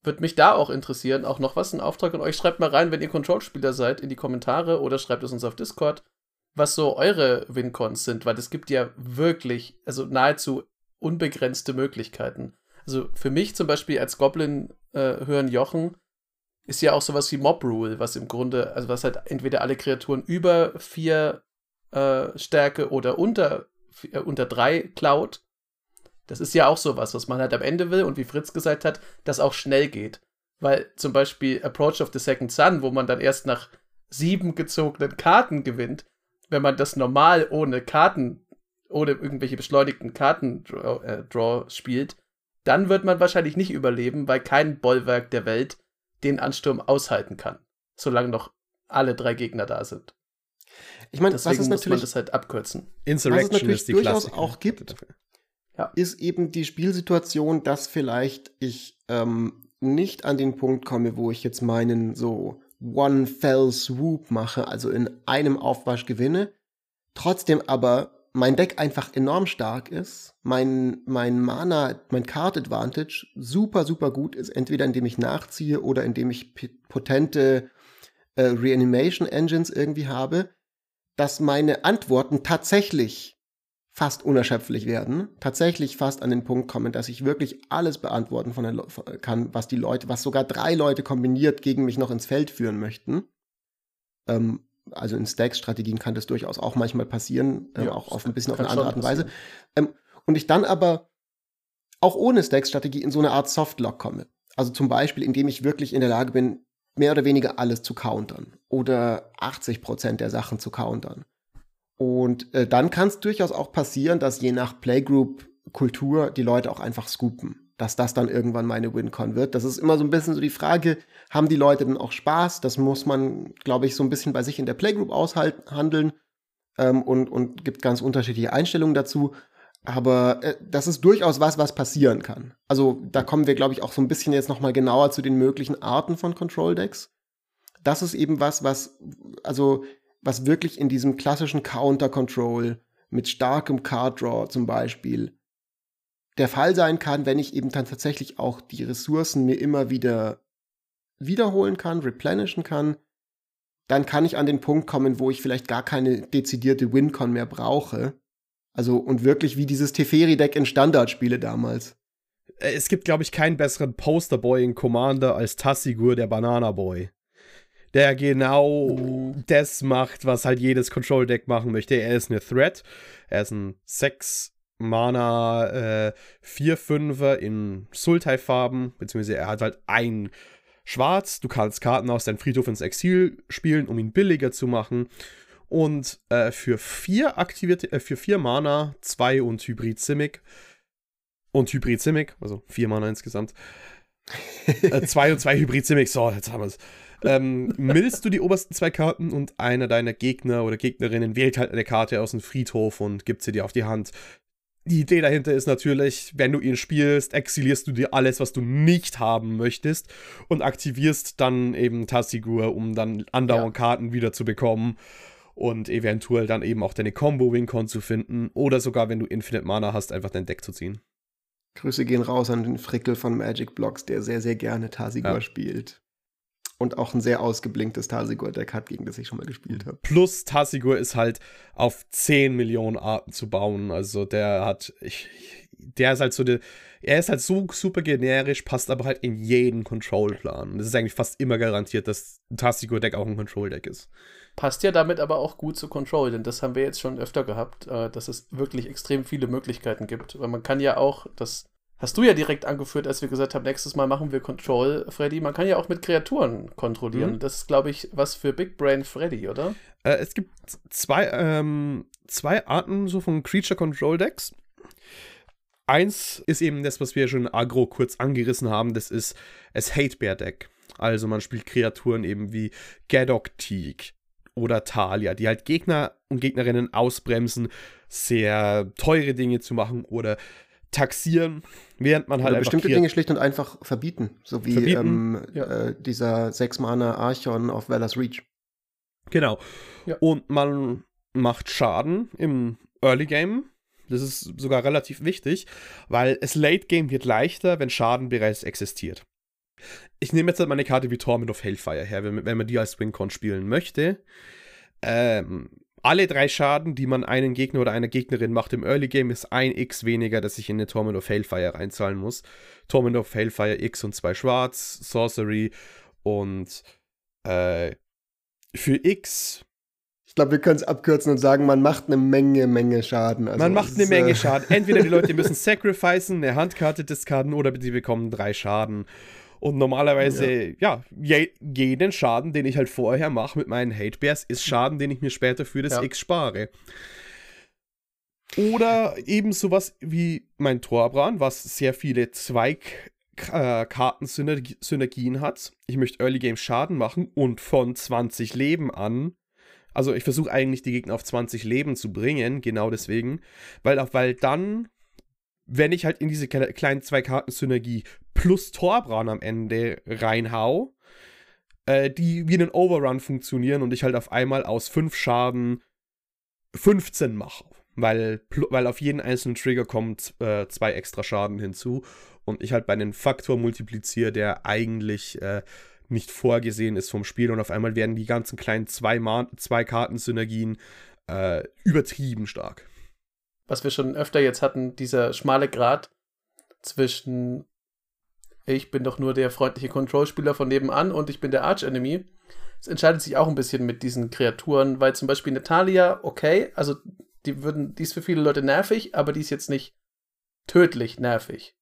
C: würde mich da auch interessieren, auch noch was, ein Auftrag an euch. Schreibt mal rein, wenn ihr Control-Spieler seid, in die Kommentare oder schreibt es uns auf Discord, was so eure Wincons sind, weil es gibt ja wirklich, also nahezu unbegrenzte Möglichkeiten. Also für mich zum Beispiel als Goblin äh, hören Jochen ist ja auch sowas wie Mob Rule, was im Grunde, also was halt entweder alle Kreaturen über vier äh, Stärke oder unter, äh, unter drei klaut das ist ja auch sowas, was man halt am Ende will und wie Fritz gesagt hat, das auch schnell geht. Weil zum Beispiel Approach of the Second Sun, wo man dann erst nach sieben gezogenen Karten gewinnt, wenn man das normal ohne Karten, ohne irgendwelche beschleunigten Karten-Draw äh, Draw spielt, dann wird man wahrscheinlich nicht überleben, weil kein Bollwerk der Welt den Ansturm aushalten kann, solange noch alle drei Gegner da sind.
B: Ich meine, was es
C: muss man das halt abkürzen.
B: Insurrection was es natürlich ist die durchaus Klassiker. auch gibt, ja. ist eben die Spielsituation, dass vielleicht ich ähm, nicht an den Punkt komme, wo ich jetzt meinen so One Fell Swoop mache, also in einem Aufwasch gewinne, trotzdem aber mein Deck einfach enorm stark ist, mein, mein Mana, mein Card Advantage super, super gut ist, entweder indem ich nachziehe oder indem ich potente äh, Reanimation Engines irgendwie habe, dass meine Antworten tatsächlich fast unerschöpflich werden, tatsächlich fast an den Punkt kommen, dass ich wirklich alles beantworten von Le kann, was die Leute, was sogar drei Leute kombiniert gegen mich noch ins Feld führen möchten. Ähm, also in Stacks-Strategien kann das durchaus auch manchmal passieren, ähm, ja, auch auf ein bisschen auf eine andere Art und Weise. Ähm, und ich dann aber auch ohne Stacks-Strategie in so eine Art Softlock komme. Also zum Beispiel, indem ich wirklich in der Lage bin, mehr oder weniger alles zu countern oder 80 Prozent der Sachen zu countern und äh, dann kann es durchaus auch passieren, dass je nach Playgroup-Kultur die Leute auch einfach scoopen. dass das dann irgendwann meine WinCon wird. Das ist immer so ein bisschen so die Frage, haben die Leute denn auch Spaß? Das muss man, glaube ich, so ein bisschen bei sich in der Playgroup aushandeln ähm, und, und gibt ganz unterschiedliche Einstellungen dazu. Aber äh, das ist durchaus was, was passieren kann. Also da kommen wir, glaube ich, auch so ein bisschen jetzt noch mal genauer zu den möglichen Arten von Control Decks. Das ist eben was, was also was wirklich in diesem klassischen Counter Control mit starkem Card Draw zum Beispiel der Fall sein kann, wenn ich eben dann tatsächlich auch die Ressourcen mir immer wieder wiederholen kann, replenishen kann, dann kann ich an den Punkt kommen, wo ich vielleicht gar keine dezidierte Wincon mehr brauche. Also und wirklich wie dieses Teferi-Deck in Standardspiele damals.
A: Äh, es gibt, glaube ich, keinen besseren Posterboy in Commander als Tassigur, der Banana Boy. Der genau das macht, was halt jedes Control-Deck machen möchte. Er ist eine Threat. Er ist ein 6 Mana äh, 4-5er in Sultai-Farben, beziehungsweise er hat halt ein Schwarz. Du kannst Karten aus deinem Friedhof ins Exil spielen, um ihn billiger zu machen. Und äh, für vier aktivierte, äh, für vier Mana, zwei und Hybrid Simic. Und Hybrid Simic, also vier Mana insgesamt. Äh, zwei und zwei Hybrid Simic, so, jetzt haben wir es. Ähm, du die obersten zwei Karten und einer deiner Gegner oder Gegnerinnen wählt halt eine Karte aus dem Friedhof und gibt sie dir auf die Hand die Idee dahinter ist natürlich, wenn du ihn spielst, exilierst du dir alles, was du nicht haben möchtest und aktivierst dann eben Tassigur, um dann andauernd ja. Karten wieder zu bekommen und eventuell dann eben auch deine Combo-Wincon zu finden oder sogar, wenn du Infinite Mana hast, einfach dein Deck zu ziehen.
B: Grüße gehen raus an den Frickel von Magic Blocks, der sehr, sehr gerne Tassigur ja. spielt und auch ein sehr ausgeblinktes Tarsigur-Deck hat, gegen das ich schon mal gespielt habe.
A: Plus Tarsigur ist halt auf 10 Millionen Arten zu bauen. Also der hat, ich, der ist halt so, der, er ist halt so super generisch, passt aber halt in jeden Control-Plan. Das ist eigentlich fast immer garantiert, dass ein Tarsigur-Deck auch ein Control-Deck ist.
C: Passt ja damit aber auch gut zu Control, denn das haben wir jetzt schon öfter gehabt, äh, dass es wirklich extrem viele Möglichkeiten gibt. Weil man kann ja auch, das hast du ja direkt angeführt, als wir gesagt haben, nächstes Mal machen wir Control, Freddy. Man kann ja auch mit Kreaturen kontrollieren. Mhm. Das ist, glaube ich, was für Big Brain Freddy, oder?
A: Äh, es gibt zwei, ähm, zwei Arten so von Creature Control Decks. Eins ist eben das, was wir schon agro kurz angerissen haben. Das ist das Hate Bear Deck. Also man spielt Kreaturen eben wie Gadok Teak oder Talia, die halt Gegner und Gegnerinnen ausbremsen, sehr teure Dinge zu machen oder taxieren, während man halt
B: Oder bestimmte Dinge schlicht und einfach verbieten, so wie ähm, ja. äh, dieser sechs Mana Archon auf Valor's Reach.
A: Genau. Ja. Und man macht Schaden im Early Game. Das ist sogar relativ wichtig, weil es Late Game wird leichter, wenn Schaden bereits existiert. Ich nehme jetzt halt meine Karte wie Torment of Hellfire her, wenn, wenn man die als Wincon spielen möchte. Ähm, alle drei Schaden, die man einen Gegner oder einer Gegnerin macht im Early Game, ist ein X weniger, dass ich in den Torment of Hailfire reinzahlen muss. Torment of Hailfire X und zwei Schwarz, Sorcery und äh, für X.
B: Ich glaube, wir können es abkürzen und sagen, man macht eine Menge, Menge Schaden.
A: Also man macht eine Menge äh Schaden. Entweder die Leute müssen sacrificen, eine Handkarte discarden oder sie bekommen drei Schaden. Und normalerweise, ja, ja jeden Schaden, den ich halt vorher mache mit meinen Hate Bears, ist Schaden, den ich mir später für das ja. X spare. Oder eben sowas wie mein Torbran, was sehr viele Zweigkarten-Synergien äh, hat. Ich möchte Early Game Schaden machen und von 20 Leben an. Also ich versuche eigentlich die Gegner auf 20 Leben zu bringen, genau deswegen. Weil, auch, weil dann wenn ich halt in diese kleinen zwei Karten-Synergie plus Torbran am Ende reinhau, äh, die wie einen Overrun funktionieren und ich halt auf einmal aus 5 Schaden 15 mache. Weil, weil auf jeden einzelnen Trigger kommt äh, zwei extra Schaden hinzu und ich halt bei einem Faktor multipliziere, der eigentlich äh, nicht vorgesehen ist vom Spiel und auf einmal werden die ganzen kleinen zwei, zwei Karten-Synergien äh, übertrieben stark
C: was wir schon öfter jetzt hatten, dieser schmale Grat zwischen ich bin doch nur der freundliche Control-Spieler von nebenan und ich bin der Arch-Enemy. Es entscheidet sich auch ein bisschen mit diesen Kreaturen, weil zum Beispiel Natalia, okay, also die würden, die ist für viele Leute nervig, aber die ist jetzt nicht tödlich nervig.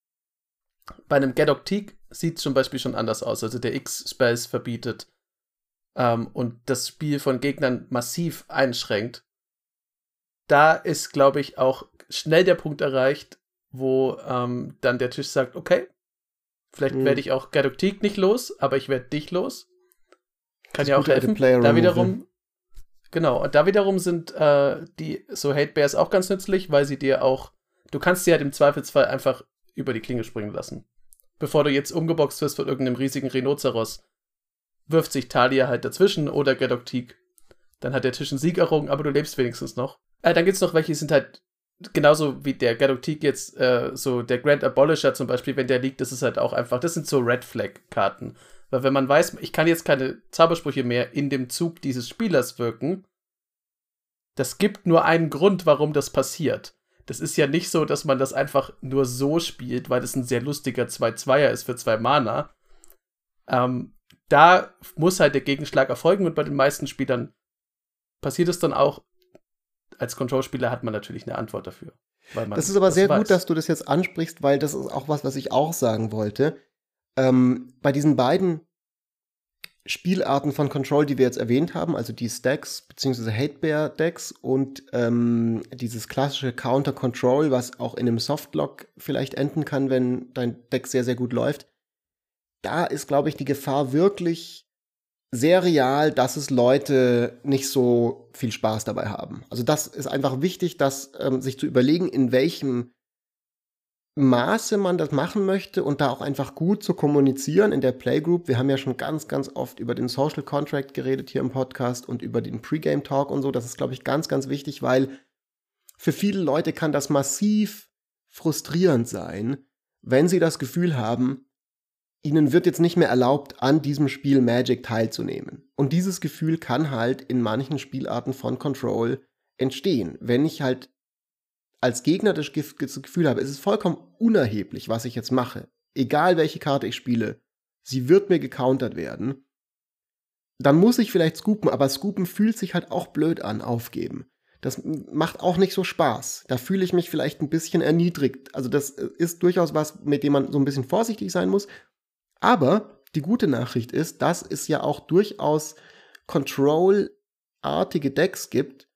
C: Bei einem Gadoktik sieht es zum Beispiel schon anders aus. Also der X-Space verbietet ähm, und das Spiel von Gegnern massiv einschränkt da ist, glaube ich, auch schnell der Punkt erreicht, wo ähm, dann der Tisch sagt, okay, vielleicht mhm. werde ich auch Gadoktik nicht los, aber ich werde dich los. Kann ja auch helfen. Da wiederum, genau, und da wiederum sind äh, die so Hate Bears auch ganz nützlich, weil sie dir auch, du kannst sie halt im Zweifelsfall einfach über die Klinge springen lassen. Bevor du jetzt umgeboxt wirst von irgendeinem riesigen Rhinoceros, wirft sich Talia halt dazwischen oder Gadoktik. Dann hat der Tisch einen Sieg errungen, aber du lebst wenigstens noch. Äh, dann gibt's noch welche, die sind halt genauso wie der Gadoktik jetzt, äh, so der Grand Abolisher zum Beispiel, wenn der liegt, das ist halt auch einfach, das sind so Red Flag-Karten. Weil wenn man weiß, ich kann jetzt keine Zaubersprüche mehr in dem Zug dieses Spielers wirken, das gibt nur einen Grund, warum das passiert. Das ist ja nicht so, dass man das einfach nur so spielt, weil das ein sehr lustiger 2-2er ist für zwei Mana. Ähm, da muss halt der Gegenschlag erfolgen und bei den meisten Spielern passiert es dann auch. Als Control-Spieler hat man natürlich eine Antwort dafür.
B: das ist aber sehr weiß. gut, dass du das jetzt ansprichst, weil das ist auch was, was ich auch sagen wollte. Ähm, bei diesen beiden Spielarten von Control, die wir jetzt erwähnt haben, also die Stacks bzw. Hatebear-Decks und ähm, dieses klassische Counter-Control, was auch in einem Softlock vielleicht enden kann, wenn dein Deck sehr, sehr gut läuft, da ist, glaube ich, die Gefahr wirklich sehr real, dass es Leute nicht so viel Spaß dabei haben. Also das ist einfach wichtig, dass ähm, sich zu überlegen, in welchem Maße man das machen möchte und da auch einfach gut zu kommunizieren in der Playgroup. Wir haben ja schon ganz, ganz oft über den Social Contract geredet hier im Podcast und über den Pre-Game Talk und so. Das ist, glaube ich, ganz, ganz wichtig, weil für viele Leute kann das massiv frustrierend sein, wenn sie das Gefühl haben, ihnen wird jetzt nicht mehr erlaubt, an diesem Spiel Magic teilzunehmen. Und dieses Gefühl kann halt in manchen Spielarten von Control entstehen. Wenn ich halt als Gegner das Gefühl habe, es ist vollkommen unerheblich, was ich jetzt mache, egal welche Karte ich spiele, sie wird mir gecountert werden, dann muss ich vielleicht scoopen, aber scoopen fühlt sich halt auch blöd an, aufgeben. Das macht auch nicht so Spaß. Da fühle ich mich vielleicht ein bisschen erniedrigt. Also das äh, ist durchaus was, mit dem man so ein bisschen vorsichtig sein muss. Aber die gute Nachricht ist, dass es ja auch durchaus Control-artige Decks gibt,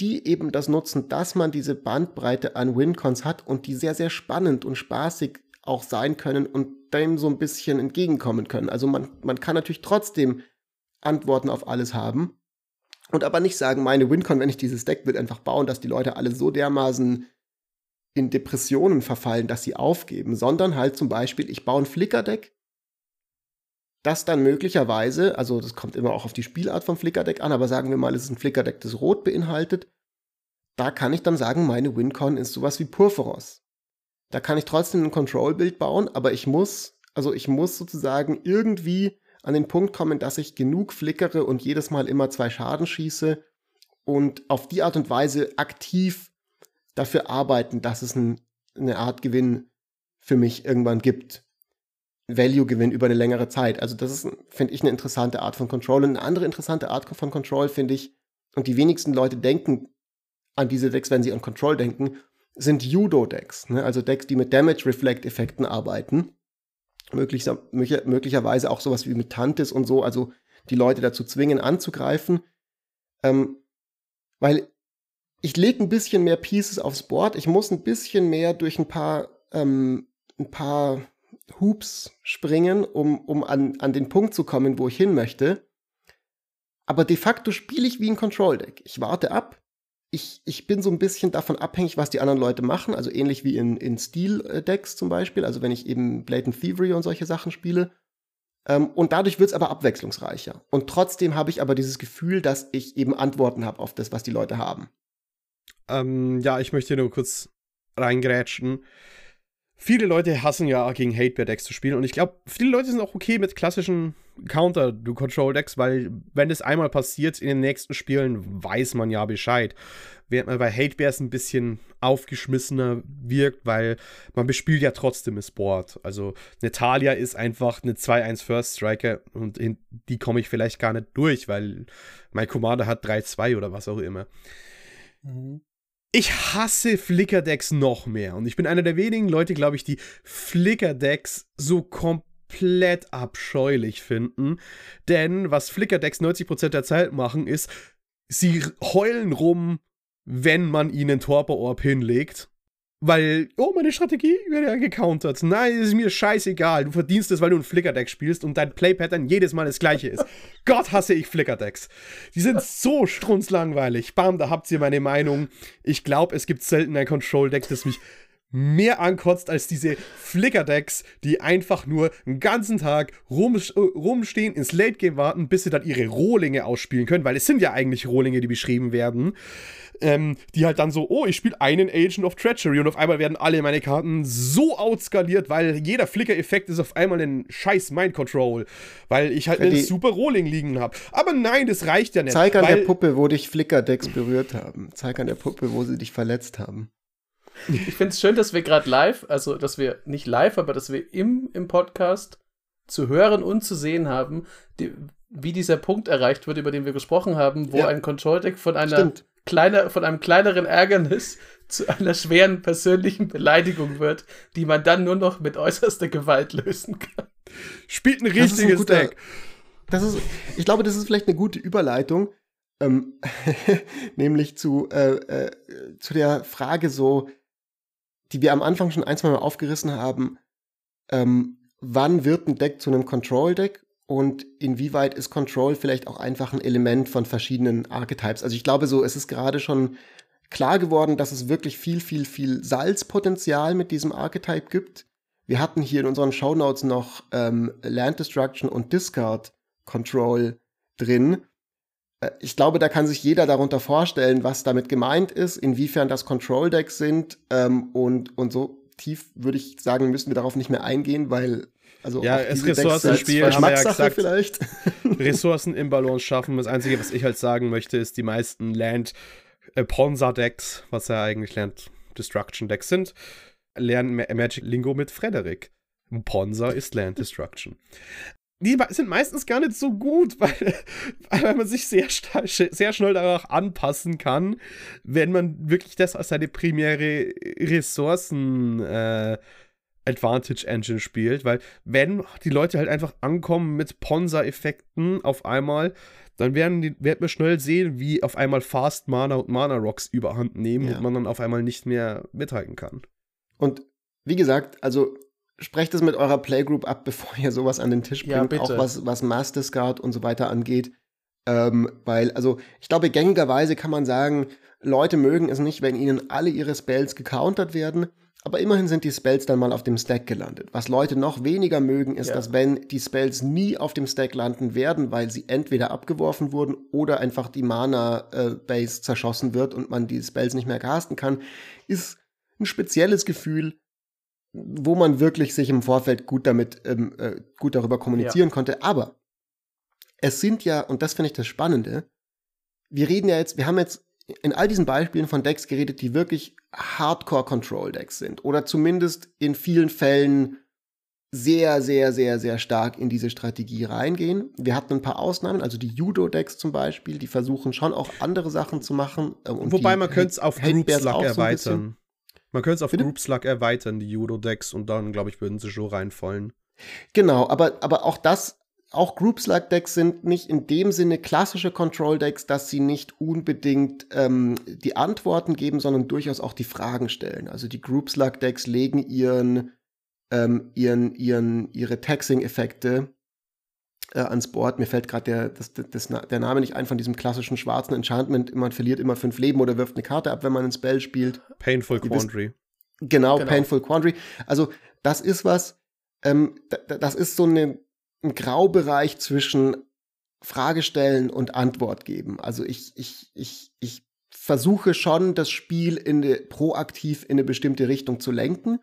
B: die eben das nutzen, dass man diese Bandbreite an Wincons hat und die sehr, sehr spannend und spaßig auch sein können und dem so ein bisschen entgegenkommen können. Also man, man kann natürlich trotzdem Antworten auf alles haben und aber nicht sagen, meine Wincon, wenn ich dieses Deck will, einfach bauen, dass die Leute alle so dermaßen in Depressionen verfallen, dass sie aufgeben, sondern halt zum Beispiel, ich baue ein Flickr-Deck, das dann möglicherweise, also das kommt immer auch auf die Spielart vom Flickerdeck an, aber sagen wir mal, es ist ein Flickerdeck, das Rot beinhaltet, da kann ich dann sagen, meine Wincon ist sowas wie Purphoros. Da kann ich trotzdem ein Control-Bild bauen, aber ich muss, also ich muss sozusagen irgendwie an den Punkt kommen, dass ich genug flickere und jedes Mal immer zwei Schaden schieße und auf die Art und Weise aktiv dafür arbeiten, dass es ein, eine Art Gewinn für mich irgendwann gibt. Value-Gewinn über eine längere Zeit. Also das ist, finde ich, eine interessante Art von Control. Und eine andere interessante Art von Control finde ich, und die wenigsten Leute denken an diese Decks, wenn sie an Control denken, sind Judo-Decks. Ne? Also Decks, die mit Damage-Reflect-Effekten arbeiten. Möglich, möglicherweise auch sowas wie mit Tantis und so, also die Leute dazu zwingen, anzugreifen. Ähm, weil ich lege ein bisschen mehr Pieces aufs Board, ich muss ein bisschen mehr durch ein paar, ähm, ein paar Hoops springen, um, um an, an den Punkt zu kommen, wo ich hin möchte. Aber de facto spiele ich wie ein Control-Deck. Ich warte ab. Ich, ich bin so ein bisschen davon abhängig, was die anderen Leute machen. Also ähnlich wie in, in Steel-Decks zum Beispiel. Also wenn ich eben Blatant Thievery und solche Sachen spiele. Ähm, und dadurch wird es aber abwechslungsreicher. Und trotzdem habe ich aber dieses Gefühl, dass ich eben Antworten habe auf das, was die Leute haben.
A: Ähm, ja, ich möchte nur kurz reingrätschen viele Leute hassen ja gegen Hate-Decks zu spielen und ich glaube, viele Leute sind auch okay mit klassischen Counter-Control-Decks, weil wenn das einmal passiert in den nächsten Spielen, weiß man ja Bescheid. Während man bei Hate Bears ein bisschen aufgeschmissener wirkt, weil man bespielt ja trotzdem das Board. Also Natalia ist einfach eine 2-1 First Striker und die komme ich vielleicht gar nicht durch, weil mein Commander hat 3-2 oder was auch immer. Mhm. Ich hasse Flickr-Decks noch mehr. Und ich bin einer der wenigen Leute, glaube ich, die Flickr-Decks so komplett abscheulich finden. Denn was Flickr-Decks 90% der Zeit machen, ist, sie heulen rum, wenn man ihnen Torpor-Orb hinlegt. Weil, oh, meine Strategie wird ja gecountert. Nein, ist mir scheißegal. Du verdienst es, weil du ein Flicker-Deck spielst und dein Play-Pattern jedes Mal das gleiche ist. Gott hasse ich Flicker-Decks. Die sind so strunzlangweilig. Bam, da habt ihr meine Meinung. Ich glaube, es gibt selten ein Control-Deck, das mich mehr ankotzt als diese Flickerdecks, die einfach nur einen ganzen Tag rum, äh, rumstehen, ins Late Game warten, bis sie dann ihre Rohlinge ausspielen können, weil es sind ja eigentlich Rohlinge, die beschrieben werden. Ähm, die halt dann so, oh, ich spiele einen Agent of Treachery und auf einmal werden alle meine Karten so outskaliert, weil jeder Flicker-Effekt ist auf einmal ein scheiß Mind Control, weil ich halt einen super Rohling liegen habe. Aber nein, das reicht ja nicht.
B: Zeig an der Puppe, wo dich Flicker-Decks berührt haben. Zeig an der Puppe, wo sie dich verletzt haben.
C: Ich finde es schön, dass wir gerade live, also dass wir nicht live, aber dass wir im, im Podcast zu hören und zu sehen haben, die, wie dieser Punkt erreicht wird, über den wir gesprochen haben, wo ja. ein Control-Deck von einer kleiner, von einem kleineren Ärgernis zu einer schweren persönlichen Beleidigung wird, die man dann nur noch mit äußerster Gewalt lösen kann.
A: Spielt ein richtiges ein guter, Deck.
B: Das ist, ich glaube, das ist vielleicht eine gute Überleitung, ähm, nämlich zu, äh, äh, zu der Frage so, die wir am Anfang schon ein, zwei Mal aufgerissen haben, ähm, wann wird ein Deck zu einem Control-Deck und inwieweit ist Control vielleicht auch einfach ein Element von verschiedenen Archetypes. Also ich glaube so, es ist gerade schon klar geworden, dass es wirklich viel, viel, viel Salzpotenzial mit diesem Archetype gibt. Wir hatten hier in unseren Shownotes noch ähm, Land Destruction und Discard Control drin. Äh, ich glaube, da kann sich jeder darunter vorstellen, was damit gemeint ist, inwiefern das Control-Decks sind ähm, und, und so tief würde ich sagen, müssen wir darauf nicht mehr eingehen, weil also
A: ja, es Ressourcenspiel haben wir ja gesagt, vielleicht. Ressourcen im Balance schaffen. Das Einzige, was ich halt sagen möchte, ist, die meisten Land äh, Ponza-Decks, was ja eigentlich Land Destruction Decks sind, lernen Magic Lingo mit Frederik. Ponza ist Land Destruction die sind meistens gar nicht so gut, weil, weil man sich sehr, sehr schnell danach anpassen kann, wenn man wirklich das als seine primäre Ressourcen äh, Advantage Engine spielt, weil wenn die Leute halt einfach ankommen mit Ponza-Effekten auf einmal, dann werden, die, werden wir schnell sehen, wie auf einmal Fast Mana und Mana Rocks überhand nehmen ja. und man dann auf einmal nicht mehr mithalten kann.
B: Und wie gesagt, also sprecht es mit eurer Playgroup ab, bevor ihr sowas an den Tisch bringt, ja, auch was, was Mass Discard und so weiter angeht. Ähm, weil, also, ich glaube, gängigerweise kann man sagen, Leute mögen es nicht, wenn ihnen alle ihre Spells gecountert werden, aber immerhin sind die Spells dann mal auf dem Stack gelandet. Was Leute noch weniger mögen, ist, ja. dass wenn die Spells nie auf dem Stack landen werden, weil sie entweder abgeworfen wurden oder einfach die Mana-Base äh, zerschossen wird und man die Spells nicht mehr casten kann, ist ein spezielles Gefühl, wo man wirklich sich im Vorfeld gut damit, ähm, äh, gut darüber kommunizieren ja. konnte. Aber es sind ja, und das finde ich das Spannende, wir reden ja jetzt, wir haben jetzt in all diesen Beispielen von Decks geredet, die wirklich Hardcore-Control-Decks sind. Oder zumindest in vielen Fällen sehr, sehr, sehr, sehr stark in diese Strategie reingehen. Wir hatten ein paar Ausnahmen, also die Judo-Decks zum Beispiel, die versuchen schon auch andere Sachen zu machen.
A: Äh, Wobei man könnte es auf Group Slug erweitern. Man könnte es auf Bitte? Group Slug erweitern, die Judo-Decks, und dann, glaube ich, würden sie schon reinfallen.
B: Genau, aber, aber auch das, auch Group Slug-Decks sind nicht in dem Sinne klassische Control-Decks, dass sie nicht unbedingt ähm, die Antworten geben, sondern durchaus auch die Fragen stellen. Also die Group Slug-Decks legen ihren, ähm, ihren, ihren, ihre Taxing-Effekte äh, ans Board. Mir fällt gerade der, das, das, der Name nicht ein von diesem klassischen schwarzen Enchantment. Man verliert immer fünf Leben oder wirft eine Karte ab, wenn man ein Spell spielt.
A: Painful Quandary.
B: Genau, genau, Painful Quandary. Also, das ist was, ähm, das ist so eine, ein Graubereich zwischen Frage stellen und Antwort geben. Also ich, ich, ich, ich versuche schon, das Spiel in de, proaktiv in eine bestimmte Richtung zu lenken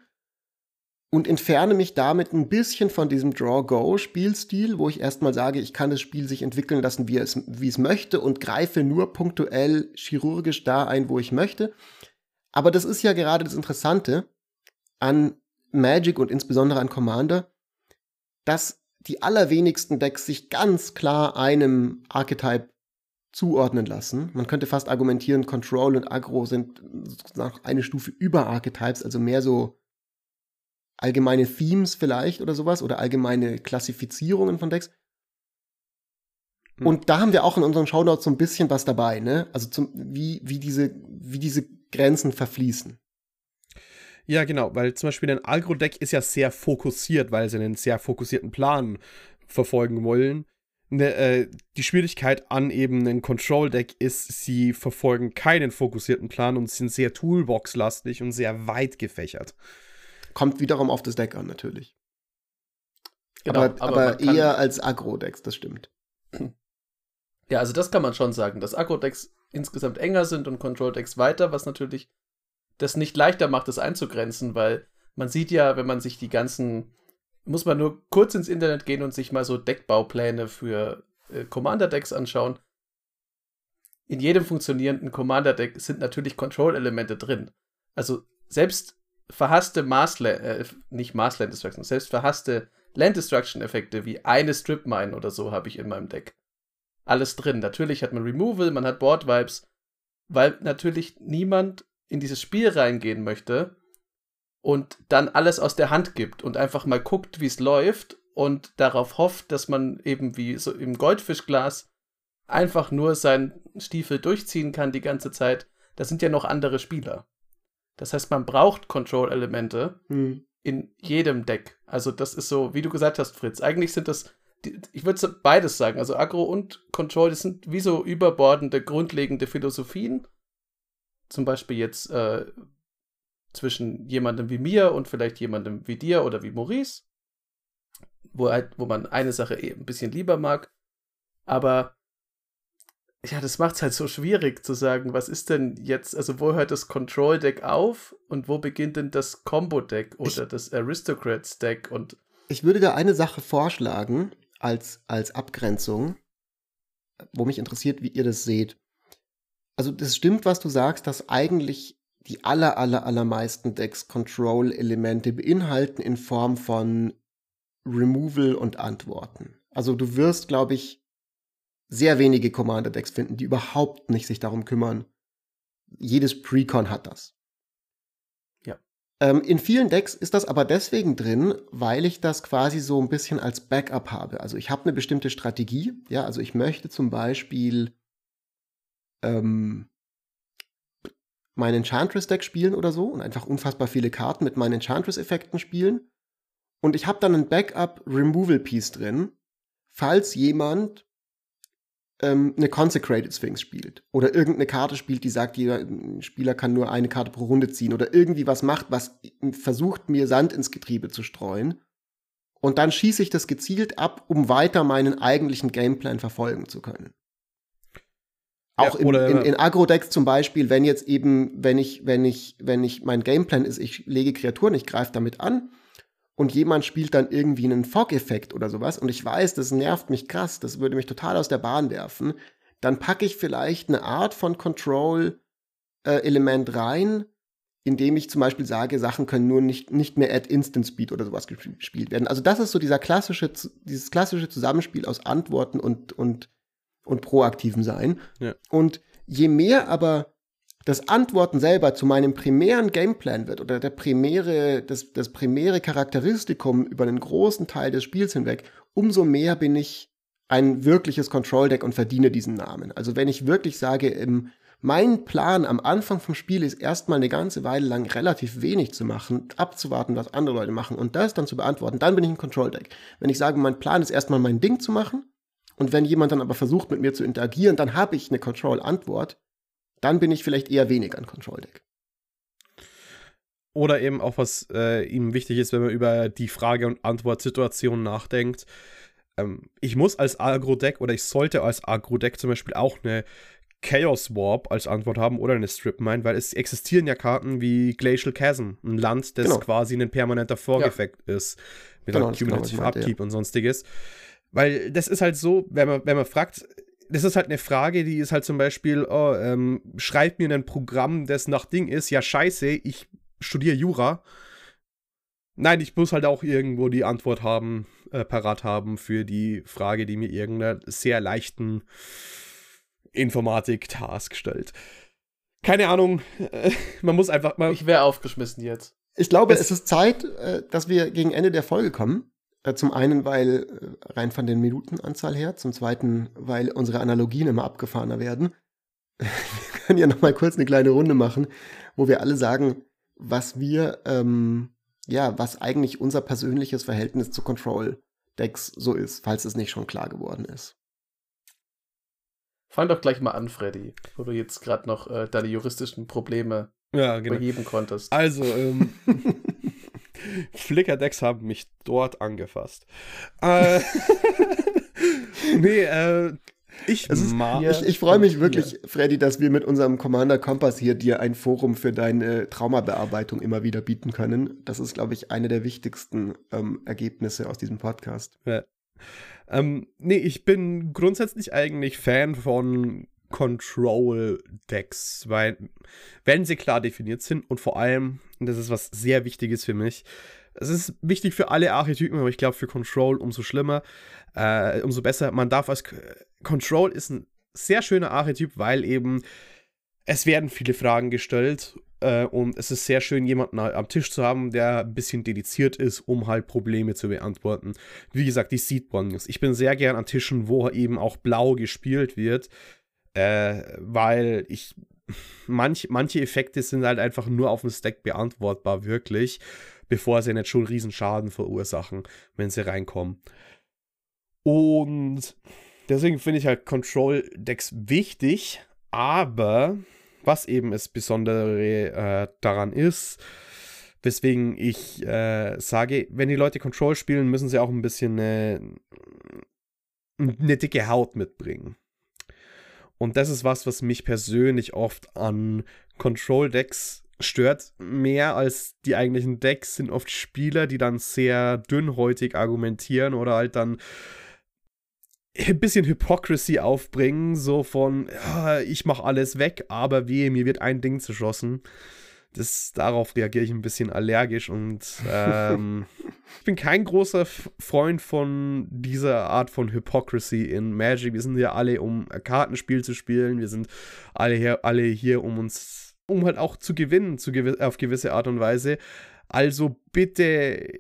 B: und entferne mich damit ein bisschen von diesem Draw-Go-Spielstil, wo ich erstmal sage, ich kann das Spiel sich entwickeln lassen, wie es, wie es möchte und greife nur punktuell chirurgisch da ein, wo ich möchte. Aber das ist ja gerade das Interessante an Magic und insbesondere an Commander, dass die allerwenigsten Decks sich ganz klar einem Archetype zuordnen lassen. Man könnte fast argumentieren, Control und Aggro sind eine Stufe über Archetypes, also mehr so allgemeine Themes vielleicht oder sowas oder allgemeine Klassifizierungen von Decks. Hm. Und da haben wir auch in unseren Shownotes so ein bisschen was dabei, ne? Also zum, wie, wie, diese, wie diese Grenzen verfließen.
A: Ja, genau, weil zum Beispiel ein Agro-Deck ist ja sehr fokussiert, weil sie einen sehr fokussierten Plan verfolgen wollen. Ne, äh, die Schwierigkeit an eben einem Control-Deck ist, sie verfolgen keinen fokussierten Plan und sind sehr Toolbox-lastig und sehr weit gefächert.
B: Kommt wiederum auf das Deck an, natürlich. Genau, aber, aber, aber eher als Agro-Decks, das stimmt.
C: Ja, also das kann man schon sagen, dass Agro-Decks insgesamt enger sind und Control-Decks weiter, was natürlich das nicht leichter macht, das einzugrenzen, weil man sieht ja, wenn man sich die ganzen muss man nur kurz ins Internet gehen und sich mal so Deckbaupläne für äh, Commander-Decks anschauen. In jedem funktionierenden Commander-Deck sind natürlich Control-Elemente drin. Also selbst verhasste Marsland, äh, nicht Marsland Destruction, selbst verhasste Land Destruction Effekte wie eine Strip Mine oder so habe ich in meinem Deck. Alles drin. Natürlich hat man Removal, man hat Board Vibes, weil natürlich niemand in dieses Spiel reingehen möchte und dann alles aus der Hand gibt und einfach mal guckt, wie es läuft und darauf hofft, dass man eben wie so im Goldfischglas einfach nur seinen Stiefel durchziehen kann die ganze Zeit. Da sind ja noch andere Spieler. Das heißt, man braucht Control-Elemente hm. in jedem Deck. Also das ist so, wie du gesagt hast, Fritz. Eigentlich sind das, ich würde beides sagen. Also Agro und Control, das sind wie so überbordende, grundlegende Philosophien. Zum Beispiel jetzt äh, zwischen jemandem wie mir und vielleicht jemandem wie dir oder wie Maurice, wo, halt, wo man eine Sache eh ein bisschen lieber mag. Aber ja, das macht es halt so schwierig zu sagen, was ist denn jetzt, also wo hört das Control-Deck auf und wo beginnt denn das Combo-Deck oder ich, das Aristocrats-Deck und.
B: Ich würde da eine Sache vorschlagen als, als Abgrenzung, wo mich interessiert, wie ihr das seht. Also, das stimmt, was du sagst, dass eigentlich die aller, aller, allermeisten Decks Control-Elemente beinhalten in Form von Removal und Antworten. Also du wirst, glaube ich, sehr wenige Commander-Decks finden, die überhaupt nicht sich darum kümmern. Jedes Precon hat das.
C: Ja.
B: Ähm, in vielen Decks ist das aber deswegen drin, weil ich das quasi so ein bisschen als Backup habe. Also ich habe eine bestimmte Strategie. Ja, also ich möchte zum Beispiel ähm, mein Enchantress-Deck spielen oder so und einfach unfassbar viele Karten mit meinen Enchantress-Effekten spielen. Und ich habe dann ein Backup-Removal-Piece drin, falls jemand ähm, eine Consecrated Sphinx spielt oder irgendeine Karte spielt, die sagt, jeder Spieler kann nur eine Karte pro Runde ziehen oder irgendwie was macht, was versucht, mir Sand ins Getriebe zu streuen. Und dann schieße ich das gezielt ab, um weiter meinen eigentlichen Gameplan verfolgen zu können. Auch ja, in, in, in Agro-Decks zum Beispiel, wenn jetzt eben, wenn ich, wenn ich, wenn ich, mein Gameplan ist, ich lege Kreaturen, ich greife damit an und jemand spielt dann irgendwie einen Fog-Effekt oder sowas und ich weiß, das nervt mich krass, das würde mich total aus der Bahn werfen, dann packe ich vielleicht eine Art von Control-Element äh, rein, indem ich zum Beispiel sage, Sachen können nur nicht, nicht mehr at Instant Speed oder sowas gespielt werden. Also das ist so dieser klassische, dieses klassische Zusammenspiel aus Antworten und, und und proaktiven Sein. Ja. Und je mehr aber das Antworten selber zu meinem primären Gameplan wird oder der primäre, das, das primäre Charakteristikum über einen großen Teil des Spiels hinweg, umso mehr bin ich ein wirkliches Control-Deck und verdiene diesen Namen. Also wenn ich wirklich sage, im, mein Plan am Anfang vom Spiel ist erstmal eine ganze Weile lang relativ wenig zu machen, abzuwarten, was andere Leute machen und das dann zu beantworten, dann bin ich ein Control-Deck. Wenn ich sage, mein Plan ist erstmal mein Ding zu machen und wenn jemand dann aber versucht, mit mir zu interagieren, dann habe ich eine Control-Antwort. Dann bin ich vielleicht eher weniger ein Control-Deck.
A: Oder eben auch, was äh, ihm wichtig ist, wenn man über die Frage- und Antwortsituation nachdenkt. Ähm, ich muss als Agro-Deck oder ich sollte als Agro-Deck zum Beispiel auch eine Chaos Warp als Antwort haben oder eine Strip Mine, weil es existieren ja Karten wie Glacial Chasm, ein Land, das genau. quasi ein permanenter Vorgeffekt ja. ist, mit genau, Cumulative genau, Upkeep ja. und sonstiges. Weil das ist halt so, wenn man, wenn man fragt, das ist halt eine Frage, die ist halt zum Beispiel, oh, ähm, schreib mir ein Programm, das nach Ding ist, ja scheiße, ich studiere Jura. Nein, ich muss halt auch irgendwo die Antwort haben, äh, parat haben für die Frage, die mir irgendeiner sehr leichten Informatik-Task stellt. Keine Ahnung, äh, man muss einfach mal.
C: Ich wäre aufgeschmissen jetzt.
B: Ich glaube, es, es ist Zeit, äh, dass wir gegen Ende der Folge kommen. Äh, zum einen, weil äh, rein von den Minutenanzahl her, zum zweiten, weil unsere Analogien immer abgefahrener werden. wir können ja noch mal kurz eine kleine Runde machen, wo wir alle sagen, was wir, ähm, ja, was eigentlich unser persönliches Verhältnis zu Control-Decks so ist, falls es nicht schon klar geworden ist.
C: Fang doch gleich mal an, Freddy, wo du jetzt gerade noch äh, deine juristischen Probleme ja, genau. beheben konntest.
A: Also, ähm, Flickr-Decks haben mich dort angefasst. Äh, nee, äh, ich,
B: ist, ich, ich freue mich wirklich, hier. Freddy, dass wir mit unserem Commander Kompass hier dir ein Forum für deine Traumabearbeitung immer wieder bieten können. Das ist, glaube ich, eine der wichtigsten ähm, Ergebnisse aus diesem Podcast.
A: Ja. Ähm, nee, ich bin grundsätzlich eigentlich Fan von Control-Decks, weil wenn sie klar definiert sind und vor allem, das ist was sehr Wichtiges für mich, es ist wichtig für alle Archetypen, aber ich glaube für Control umso schlimmer, äh, umso besser. Man darf als Control ist ein sehr schöner Archetyp, weil eben es werden viele Fragen gestellt äh, und es ist sehr schön, jemanden am Tisch zu haben, der ein bisschen dediziert ist, um halt Probleme zu beantworten. Wie gesagt, die Seedbondings. Ich bin sehr gern an Tischen, wo eben auch blau gespielt wird, äh, weil ich manch, manche Effekte sind halt einfach nur auf dem Stack beantwortbar, wirklich, bevor sie nicht schon riesen Schaden verursachen, wenn sie reinkommen. Und deswegen finde ich halt Control-Decks wichtig, aber was eben das Besondere äh, daran ist, weswegen ich äh, sage, wenn die Leute Control spielen, müssen sie auch ein bisschen eine, eine dicke Haut mitbringen. Und das ist was, was mich persönlich oft an Control-Decks stört. Mehr als die eigentlichen Decks sind oft Spieler, die dann sehr dünnhäutig argumentieren oder halt dann ein bisschen Hypocrisy aufbringen, so von, ja, ich mache alles weg, aber wehe, mir wird ein Ding zerschossen. Das, darauf reagiere ich ein bisschen allergisch und ähm, ich bin kein großer Freund von dieser Art von Hypocrisy in Magic. Wir sind ja alle, um ein Kartenspiel zu spielen. Wir sind alle hier, alle hier um uns, um halt auch zu gewinnen, zu gew auf gewisse Art und Weise. Also bitte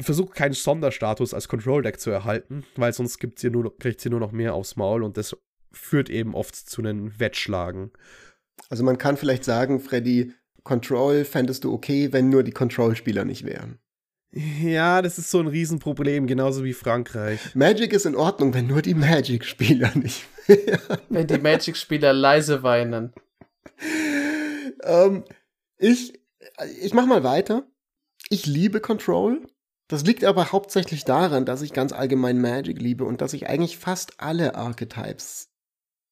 A: versucht keinen Sonderstatus als Control Deck zu erhalten, weil sonst gibt's ihr nur, kriegt sie nur noch mehr aufs Maul und das führt eben oft zu einem Wettschlagen.
B: Also man kann vielleicht sagen, Freddy, Control fändest du okay, wenn nur die Control-Spieler nicht wären.
A: Ja, das ist so ein Riesenproblem, genauso wie Frankreich.
B: Magic ist in Ordnung, wenn nur die Magic-Spieler nicht wären.
C: Wenn die Magic-Spieler leise weinen.
B: ähm, ich, ich mach mal weiter. Ich liebe Control. Das liegt aber hauptsächlich daran, dass ich ganz allgemein Magic liebe und dass ich eigentlich fast alle Archetypes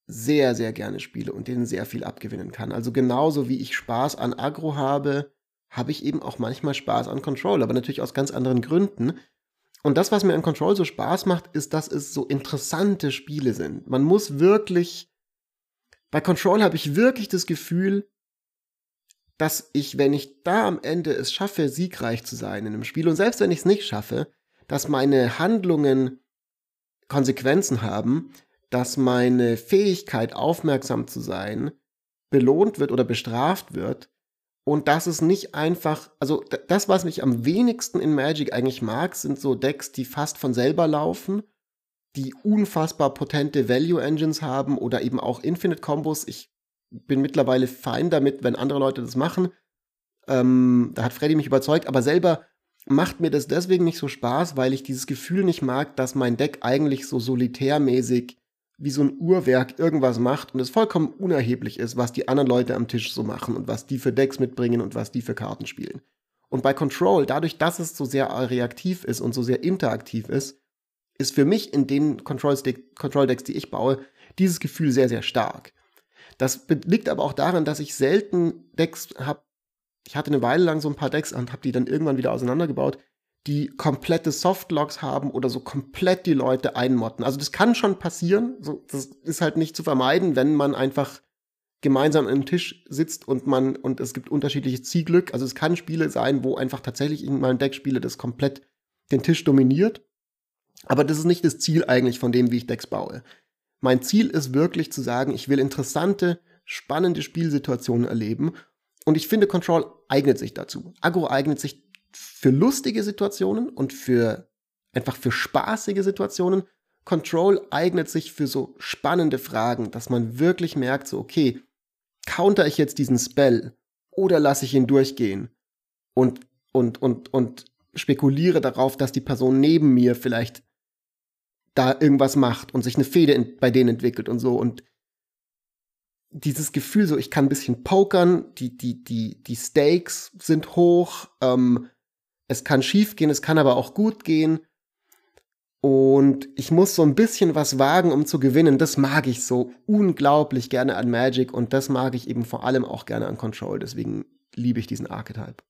B: sehr, sehr gerne spiele und denen sehr viel abgewinnen kann. Also genauso wie ich Spaß an Agro habe, habe ich eben auch manchmal Spaß an Control, aber natürlich aus ganz anderen Gründen. Und das, was mir an Control so Spaß macht, ist, dass es so interessante Spiele sind. Man muss wirklich, bei Control habe ich wirklich das Gefühl, dass ich, wenn ich da am Ende es schaffe, siegreich zu sein in einem Spiel, und selbst wenn ich es nicht schaffe, dass meine Handlungen Konsequenzen haben, dass meine Fähigkeit, aufmerksam zu sein, belohnt wird oder bestraft wird. Und dass es nicht einfach, also das, was mich am wenigsten in Magic eigentlich mag, sind so Decks, die fast von selber laufen, die unfassbar potente Value Engines haben oder eben auch Infinite Combos. Ich bin mittlerweile fein damit, wenn andere Leute das machen. Ähm, da hat Freddy mich überzeugt, aber selber macht mir das deswegen nicht so Spaß, weil ich dieses Gefühl nicht mag, dass mein Deck eigentlich so solitärmäßig wie so ein Uhrwerk irgendwas macht und es vollkommen unerheblich ist, was die anderen Leute am Tisch so machen und was die für Decks mitbringen und was die für Karten spielen. Und bei Control, dadurch, dass es so sehr reaktiv ist und so sehr interaktiv ist, ist für mich in den Control-Decks, die ich baue, dieses Gefühl sehr, sehr stark. Das liegt aber auch daran, dass ich selten Decks habe. Ich hatte eine Weile lang so ein paar Decks und habe die dann irgendwann wieder auseinandergebaut, die komplette Softlocks haben oder so komplett die Leute einmotten. Also das kann schon passieren. So, das ist halt nicht zu vermeiden, wenn man einfach gemeinsam an einem Tisch sitzt und man und es gibt unterschiedliches Zielglück. Also es kann Spiele sein, wo einfach tatsächlich in meinem Deck spiele, das komplett den Tisch dominiert. Aber das ist nicht das Ziel eigentlich von dem, wie ich Decks baue. Mein Ziel ist wirklich zu sagen, ich will interessante, spannende Spielsituationen erleben. Und ich finde, Control eignet sich dazu. Agro eignet sich für lustige Situationen und für einfach für spaßige Situationen. Control eignet sich für so spannende Fragen, dass man wirklich merkt, so, okay, counter ich jetzt diesen Spell oder lasse ich ihn durchgehen und, und, und, und spekuliere darauf, dass die Person neben mir vielleicht da irgendwas macht und sich eine Fehde bei denen entwickelt und so und dieses Gefühl, so ich kann ein bisschen pokern, die, die, die, die Stakes sind hoch, ähm, es kann schief gehen, es kann aber auch gut gehen. Und ich muss so ein bisschen was wagen, um zu gewinnen. Das mag ich so unglaublich gerne an Magic und das mag ich eben vor allem auch gerne an Control. Deswegen liebe ich diesen Archetype.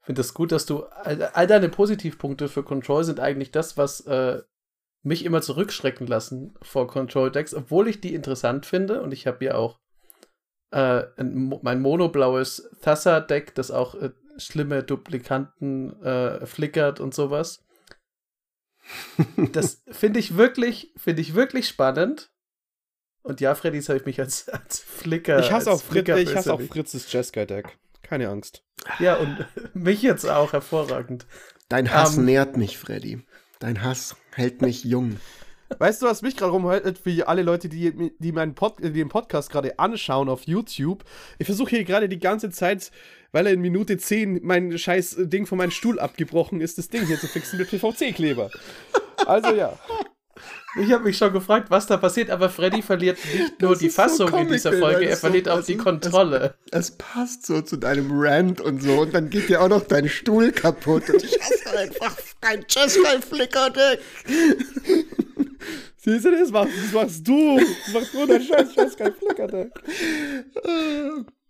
C: Ich finde es das gut, dass du all, all, deine Positivpunkte für Control sind eigentlich das, was äh, mich immer zurückschrecken lassen vor Control-Decks, obwohl ich die interessant finde und ich habe ja auch äh, ein, mein monoblaues Thassa-Deck, das auch äh, schlimme Duplikanten äh, flickert und sowas. das finde ich wirklich, finde ich wirklich spannend. Und ja, Freddy, habe ich mich als, als Flicker.
A: Ich hasse auch, Fritz, ich hasse auch Fritzes Jeskai-Deck. Keine Angst.
C: Ja, und mich jetzt auch hervorragend.
B: Dein Hass um, ähm, nährt mich, Freddy. Dein Hass hält mich jung.
A: Weißt du, was mich gerade rumhält, für alle Leute, die, die meinen Pod, die den Podcast gerade anschauen auf YouTube? Ich versuche hier gerade die ganze Zeit, weil er in Minute 10 mein scheiß Ding von meinem Stuhl abgebrochen ist, das Ding hier zu fixen mit PVC-Kleber. Also ja.
C: Ich habe mich schon gefragt, was da passiert, aber Freddy verliert nicht nur die Fassung so in dieser Folge, er verliert so, auch die Kontrolle.
B: Es, es, passt so zu deinem Rant und so und dann geht dir auch noch dein Stuhl kaputt und ich hasse einfach dein Chessfly-Flicker-Deck.
A: Siehst du, das machst, das machst du. Das machst du, dein scheiß Chessfly-Flicker-Deck.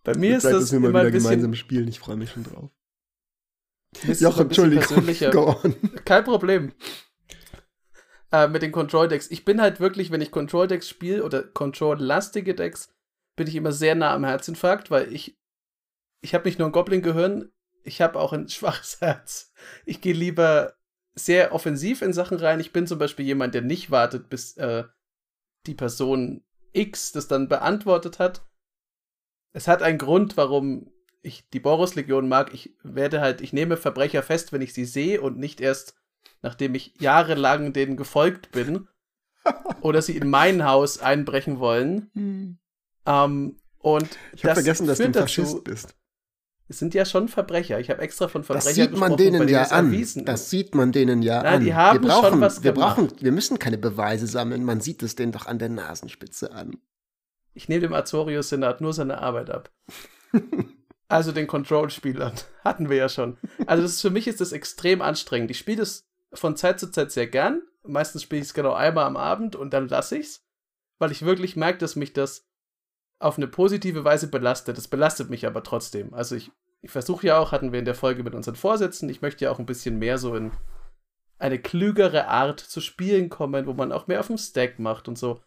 C: Bei mir ist das immer
B: wieder
C: ein bisschen
B: gemeinsam spielen, ich freue mich schon drauf. Jochen, Entschuldigung.
C: Kein Problem äh, mit den Control-Decks. Ich bin halt wirklich, wenn ich Control-Decks spiele oder Control-lastige Decks, bin ich immer sehr nah am Herzinfarkt, weil ich, ich habe nicht nur ein Goblin-Gehirn, ich habe auch ein schwaches Herz. Ich gehe lieber sehr offensiv in Sachen rein. Ich bin zum Beispiel jemand, der nicht wartet, bis äh, die Person X das dann beantwortet hat. Es hat einen Grund, warum ich die Boros-Legion mag. Ich werde halt, ich nehme Verbrecher fest, wenn ich sie sehe und nicht erst nachdem ich jahrelang denen gefolgt bin, oder sie in mein Haus einbrechen wollen. Hm. Ähm, und
B: ich habe vergessen, dass du ein Faschist dazu, bist.
C: Es sind ja schon Verbrecher. Ich habe extra von Verbrechern
B: Das sieht man denen ja an. Das sieht man denen ja
C: Nein,
B: an.
C: Die haben
B: wir brauchen,
C: schon was
B: wir
C: gemacht.
B: brauchen, wir müssen keine Beweise sammeln. Man sieht es denen doch an der Nasenspitze an.
C: Ich nehme dem Azorius-Senat nur seine Arbeit ab. also den Control-Spielern. Hatten wir ja schon. Also das ist, für mich ist das extrem anstrengend. Ich spiele das von Zeit zu Zeit sehr gern. Meistens spiele ich es genau einmal am Abend und dann lasse ich es, weil ich wirklich merke, dass mich das auf eine positive Weise belastet. Es belastet mich aber trotzdem. Also ich, ich versuche ja auch, hatten wir in der Folge mit unseren Vorsätzen, ich möchte ja auch ein bisschen mehr so in eine klügere Art zu spielen kommen, wo man auch mehr auf dem Stack macht und so.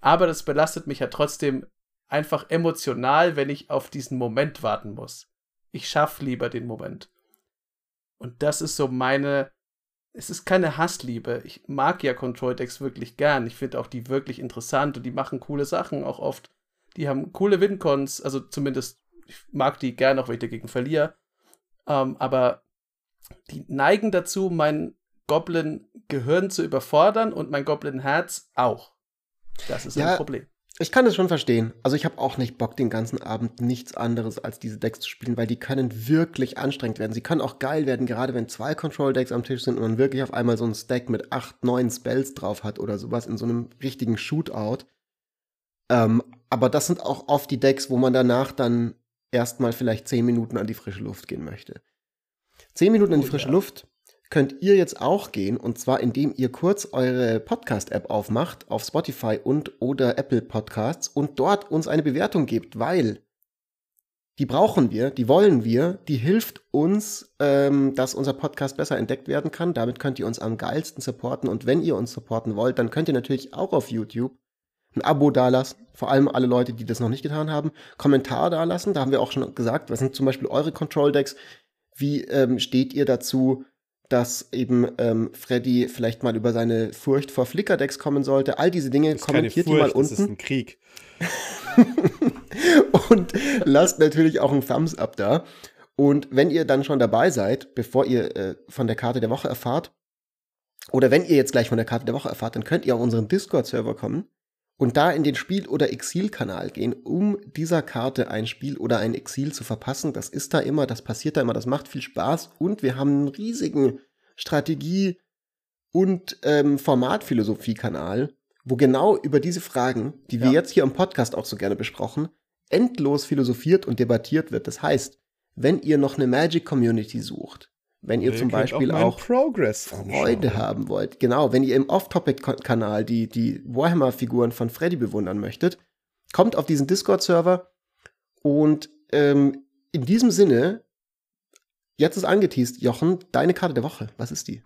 C: Aber das belastet mich ja trotzdem einfach emotional, wenn ich auf diesen Moment warten muss. Ich schaffe lieber den Moment. Und das ist so meine es ist keine Hassliebe. Ich mag ja Control-Decks wirklich gern. Ich finde auch die wirklich interessant und die machen coole Sachen auch oft. Die haben coole Wincons, also zumindest, ich mag die gern, auch wenn ich dagegen verliere. Ähm, aber die neigen dazu, mein Goblin-Gehirn zu überfordern und mein Goblin-Herz auch. Das ist ja, ein Problem.
B: Ich kann es schon verstehen. Also ich habe auch nicht Bock, den ganzen Abend nichts anderes als diese Decks zu spielen, weil die können wirklich anstrengend werden. Sie können auch geil werden, gerade wenn zwei Control-Decks am Tisch sind und man wirklich auf einmal so ein Stack mit acht, neun Spells drauf hat oder sowas in so einem richtigen Shootout. Ähm, aber das sind auch oft die Decks, wo man danach dann erstmal vielleicht zehn Minuten an die frische Luft gehen möchte. Zehn Minuten an die oh frische ja. Luft könnt ihr jetzt auch gehen und zwar indem ihr kurz eure Podcast-App aufmacht auf Spotify und oder Apple Podcasts und dort uns eine Bewertung gebt, weil die brauchen wir, die wollen wir, die hilft uns, ähm, dass unser Podcast besser entdeckt werden kann. Damit könnt ihr uns am geilsten supporten und wenn ihr uns supporten wollt, dann könnt ihr natürlich auch auf YouTube ein Abo dalassen, vor allem alle Leute, die das noch nicht getan haben, Kommentar dalassen, da haben wir auch schon gesagt, was sind zum Beispiel eure Control Decks, wie ähm, steht ihr dazu, dass eben ähm, Freddy vielleicht mal über seine Furcht vor Flickerdecks kommen sollte. All diese Dinge kommentiert
A: Furcht,
B: die mal unten.
A: Das ist ein Krieg.
B: und lasst natürlich auch ein Thumbs up da. Und wenn ihr dann schon dabei seid, bevor ihr äh, von der Karte der Woche erfahrt, oder wenn ihr jetzt gleich von der Karte der Woche erfahrt, dann könnt ihr auf unseren Discord-Server kommen und da in den Spiel- oder Exil-Kanal gehen, um dieser Karte ein Spiel oder ein Exil zu verpassen. Das ist da immer, das passiert da immer, das macht viel Spaß und wir haben einen riesigen Strategie- und ähm, Formatphilosophie-Kanal, wo genau über diese Fragen, die ja. wir jetzt hier im Podcast auch so gerne besprochen, endlos philosophiert und debattiert wird. Das heißt, wenn ihr noch eine Magic Community sucht, wenn ihr, ihr zum Beispiel auch, auch Freude haben wollt, genau, wenn ihr im Off-Topic-Kanal die, die Warhammer-Figuren von Freddy bewundern möchtet, kommt auf diesen Discord-Server und ähm, in diesem Sinne, jetzt ist angeteased, Jochen, deine Karte der Woche, was ist die?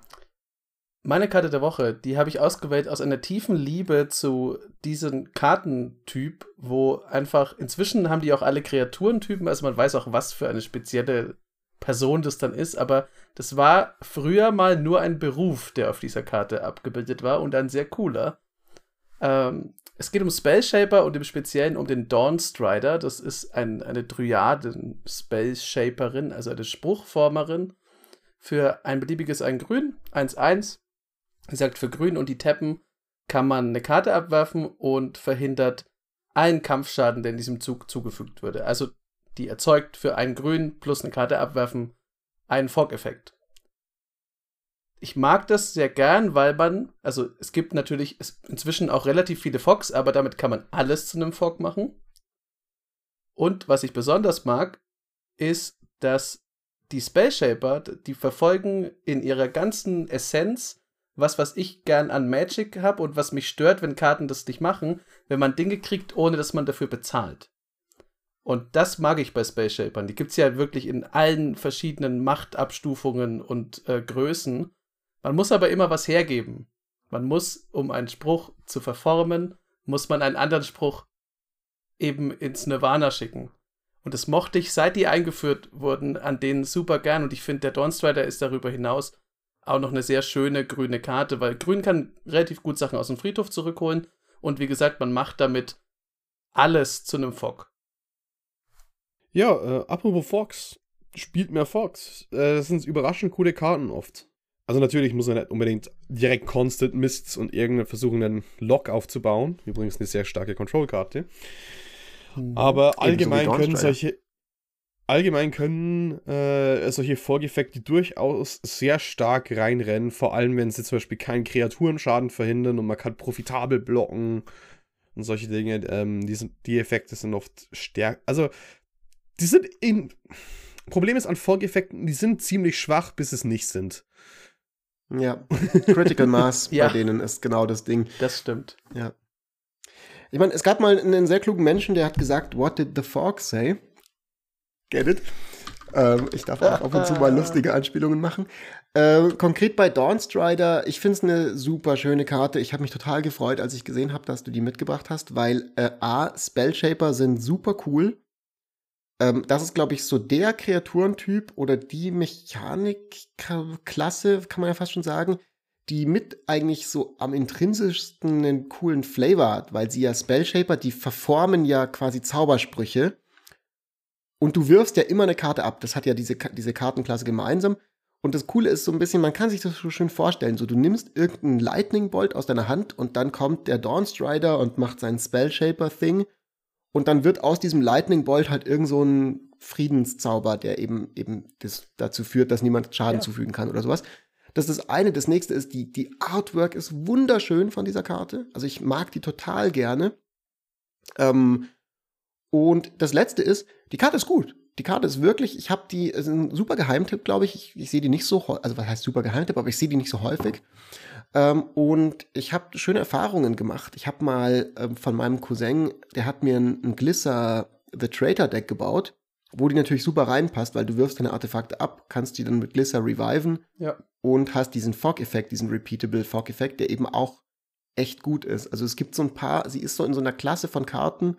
C: Meine Karte der Woche, die habe ich ausgewählt aus einer tiefen Liebe zu diesem Kartentyp, wo einfach, inzwischen haben die auch alle Kreaturentypen, also man weiß auch, was für eine spezielle Person das dann ist, aber das war früher mal nur ein Beruf, der auf dieser Karte abgebildet war und ein sehr cooler. Ähm, es geht um Spellshaper und im Speziellen um den Dawnstrider. Das ist ein, eine Dryaden-Spellshaperin, also eine Spruchformerin. Für ein beliebiges ein Grün, 1-1. Wie gesagt, für Grün und die Tappen kann man eine Karte abwerfen und verhindert allen Kampfschaden, der in diesem Zug zugefügt würde. Also die erzeugt für einen Grün plus eine Karte abwerfen einen Fog-Effekt. Ich mag das sehr gern, weil man, also es gibt natürlich inzwischen auch relativ viele Fogs, aber damit kann man alles zu einem Fog machen. Und was ich besonders mag, ist, dass die Spellshaper, die verfolgen in ihrer ganzen Essenz was, was ich gern an Magic habe und was mich stört, wenn Karten das nicht machen, wenn man Dinge kriegt, ohne dass man dafür bezahlt. Und das mag ich bei Space Shapern. Die gibt es ja wirklich in allen verschiedenen Machtabstufungen und äh, Größen. Man muss aber immer was hergeben. Man muss, um einen Spruch zu verformen, muss man einen anderen Spruch eben ins Nirvana schicken. Und das mochte ich, seit die eingeführt wurden, an denen super gern. Und ich finde, der Dawnstrider ist darüber hinaus auch noch eine sehr schöne grüne Karte, weil Grün kann relativ gut Sachen aus dem Friedhof zurückholen. Und wie gesagt, man macht damit alles zu einem Fog.
A: Ja, äh, apropos Fox, spielt mehr Fox. Äh, das sind überraschend coole Karten oft. Also natürlich muss man nicht unbedingt direkt Constant Mists und irgendeine versuchen, einen Lock aufzubauen. Übrigens eine sehr starke Control-Karte. Mhm. Aber allgemein so können solche allgemein können äh, solche Vorgefekte durchaus sehr stark reinrennen, vor allem wenn sie zum Beispiel keinen Kreaturenschaden verhindern und man kann profitabel blocken und solche Dinge. Ähm, die, sind, die Effekte sind oft stärker. Also die sind in. Problem ist an Folgeeffekten, die sind ziemlich schwach, bis es nicht sind.
B: Ja, Critical Mass ja. bei denen ist genau das Ding.
C: Das stimmt.
B: Ja. Ich meine, es gab mal einen sehr klugen Menschen, der hat gesagt, What did the fog say? Get it? Ähm, ich darf auch ab und zu mal lustige Anspielungen machen. Äh, konkret bei Dawnstrider, ich finde es eine super schöne Karte. Ich habe mich total gefreut, als ich gesehen habe, dass du die mitgebracht hast, weil äh, A, Spellshaper sind super cool. Ähm, das ist, glaube ich, so der Kreaturentyp oder die Mechanikklasse, kann man ja fast schon sagen, die mit eigentlich so am intrinsischsten einen coolen Flavor hat, weil sie ja Spellshaper, die verformen ja quasi Zaubersprüche. Und du wirfst ja immer eine Karte ab. Das hat ja diese, diese Kartenklasse gemeinsam. Und das Coole ist so ein bisschen, man kann sich das so schön vorstellen. So, du nimmst irgendeinen Lightning Bolt aus deiner Hand und dann kommt der Dawnstrider und macht sein Spellshaper-Thing und dann wird aus diesem Lightning Bolt halt irgend so ein Friedenszauber, der eben, eben das dazu führt, dass niemand Schaden ja. zufügen kann oder sowas. Das ist das eine. Das nächste ist, die, die Artwork ist wunderschön von dieser Karte. Also ich mag die total gerne. Ähm, und das letzte ist, die Karte ist gut. Die Karte ist wirklich, ich habe die, ist ein super Geheimtipp, glaube ich. Ich, ich sehe die nicht so, also was heißt super Geheimtipp, aber ich sehe die nicht so häufig. Ähm, und ich habe schöne Erfahrungen gemacht. Ich habe mal ähm, von meinem Cousin, der hat mir ein, ein Glisser The Traitor Deck gebaut, wo die natürlich super reinpasst, weil du wirfst deine Artefakte ab, kannst die dann mit Glisser reviven
C: ja.
B: und hast diesen Fog-Effekt, diesen Repeatable Fog-Effekt, der eben auch echt gut ist. Also es gibt so ein paar, sie ist so in so einer Klasse von Karten,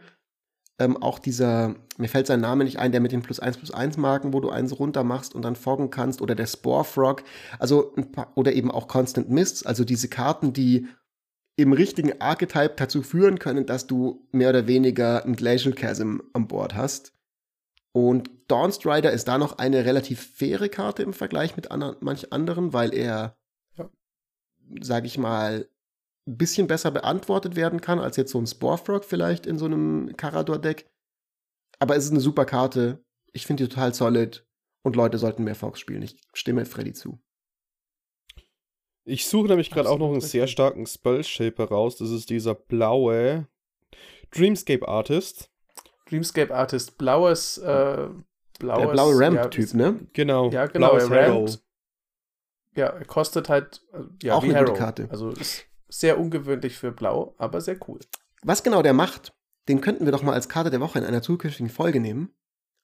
B: ähm, auch dieser, mir fällt sein Name nicht ein, der mit den plus 1 plus 1 Marken, wo du eins runter machst und dann foggen kannst, oder der Spore Frog, also paar, oder eben auch Constant Mists, also diese Karten, die im richtigen Archetype dazu führen können, dass du mehr oder weniger ein Glacial Chasm an Bord hast. Und Dawnstrider ist da noch eine relativ faire Karte im Vergleich mit andern, manch anderen, weil er, ja. sag ich mal, ein bisschen besser beantwortet werden kann, als jetzt so ein Sporefrog vielleicht in so einem Karador-Deck. Aber es ist eine super Karte. Ich finde die total solid. Und Leute sollten mehr Fox spielen. Ich stimme Freddy zu.
A: Ich suche nämlich gerade auch noch einen sehr starken Spell-Shaper raus. Das ist dieser blaue Dreamscape Artist.
C: Dreamscape Artist, blaues, äh, blaues.
B: Der blaue Ramp-Typ, ja, ne?
A: Genau.
C: Ja, genau. Er rampt. Ja, er kostet halt, äh, ja,
B: auch eine Harrow. gute Karte.
C: Also ist sehr ungewöhnlich für blau, aber sehr cool.
B: Was genau der macht, den könnten wir doch mal als Karte der Woche in einer zukünftigen Folge nehmen.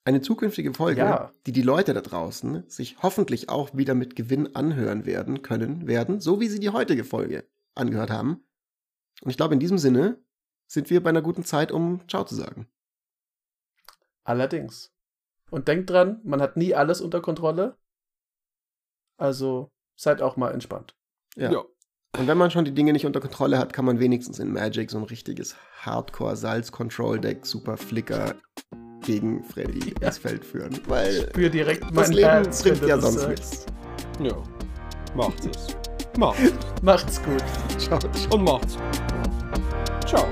B: Eine zukünftige Folge, ja. die die Leute da draußen sich hoffentlich auch wieder mit Gewinn anhören werden können, werden, so wie sie die heutige Folge angehört haben. Und ich glaube, in diesem Sinne sind wir bei einer guten Zeit, um Ciao zu sagen.
C: Allerdings. Und denkt dran, man hat nie alles unter Kontrolle. Also seid auch mal entspannt.
B: Ja. ja. Und wenn man schon die Dinge nicht unter Kontrolle hat, kann man wenigstens in Magic so ein richtiges Hardcore-Salz-Control-Deck, Super Flicker gegen Freddy ja. ins Feld führen. Weil
C: Spür direkt
B: das Leben Herz, bringt ja sonst nichts.
A: Ja, macht es. Macht.
C: Macht's gut.
A: Ciao. Und macht's gut. Ciao.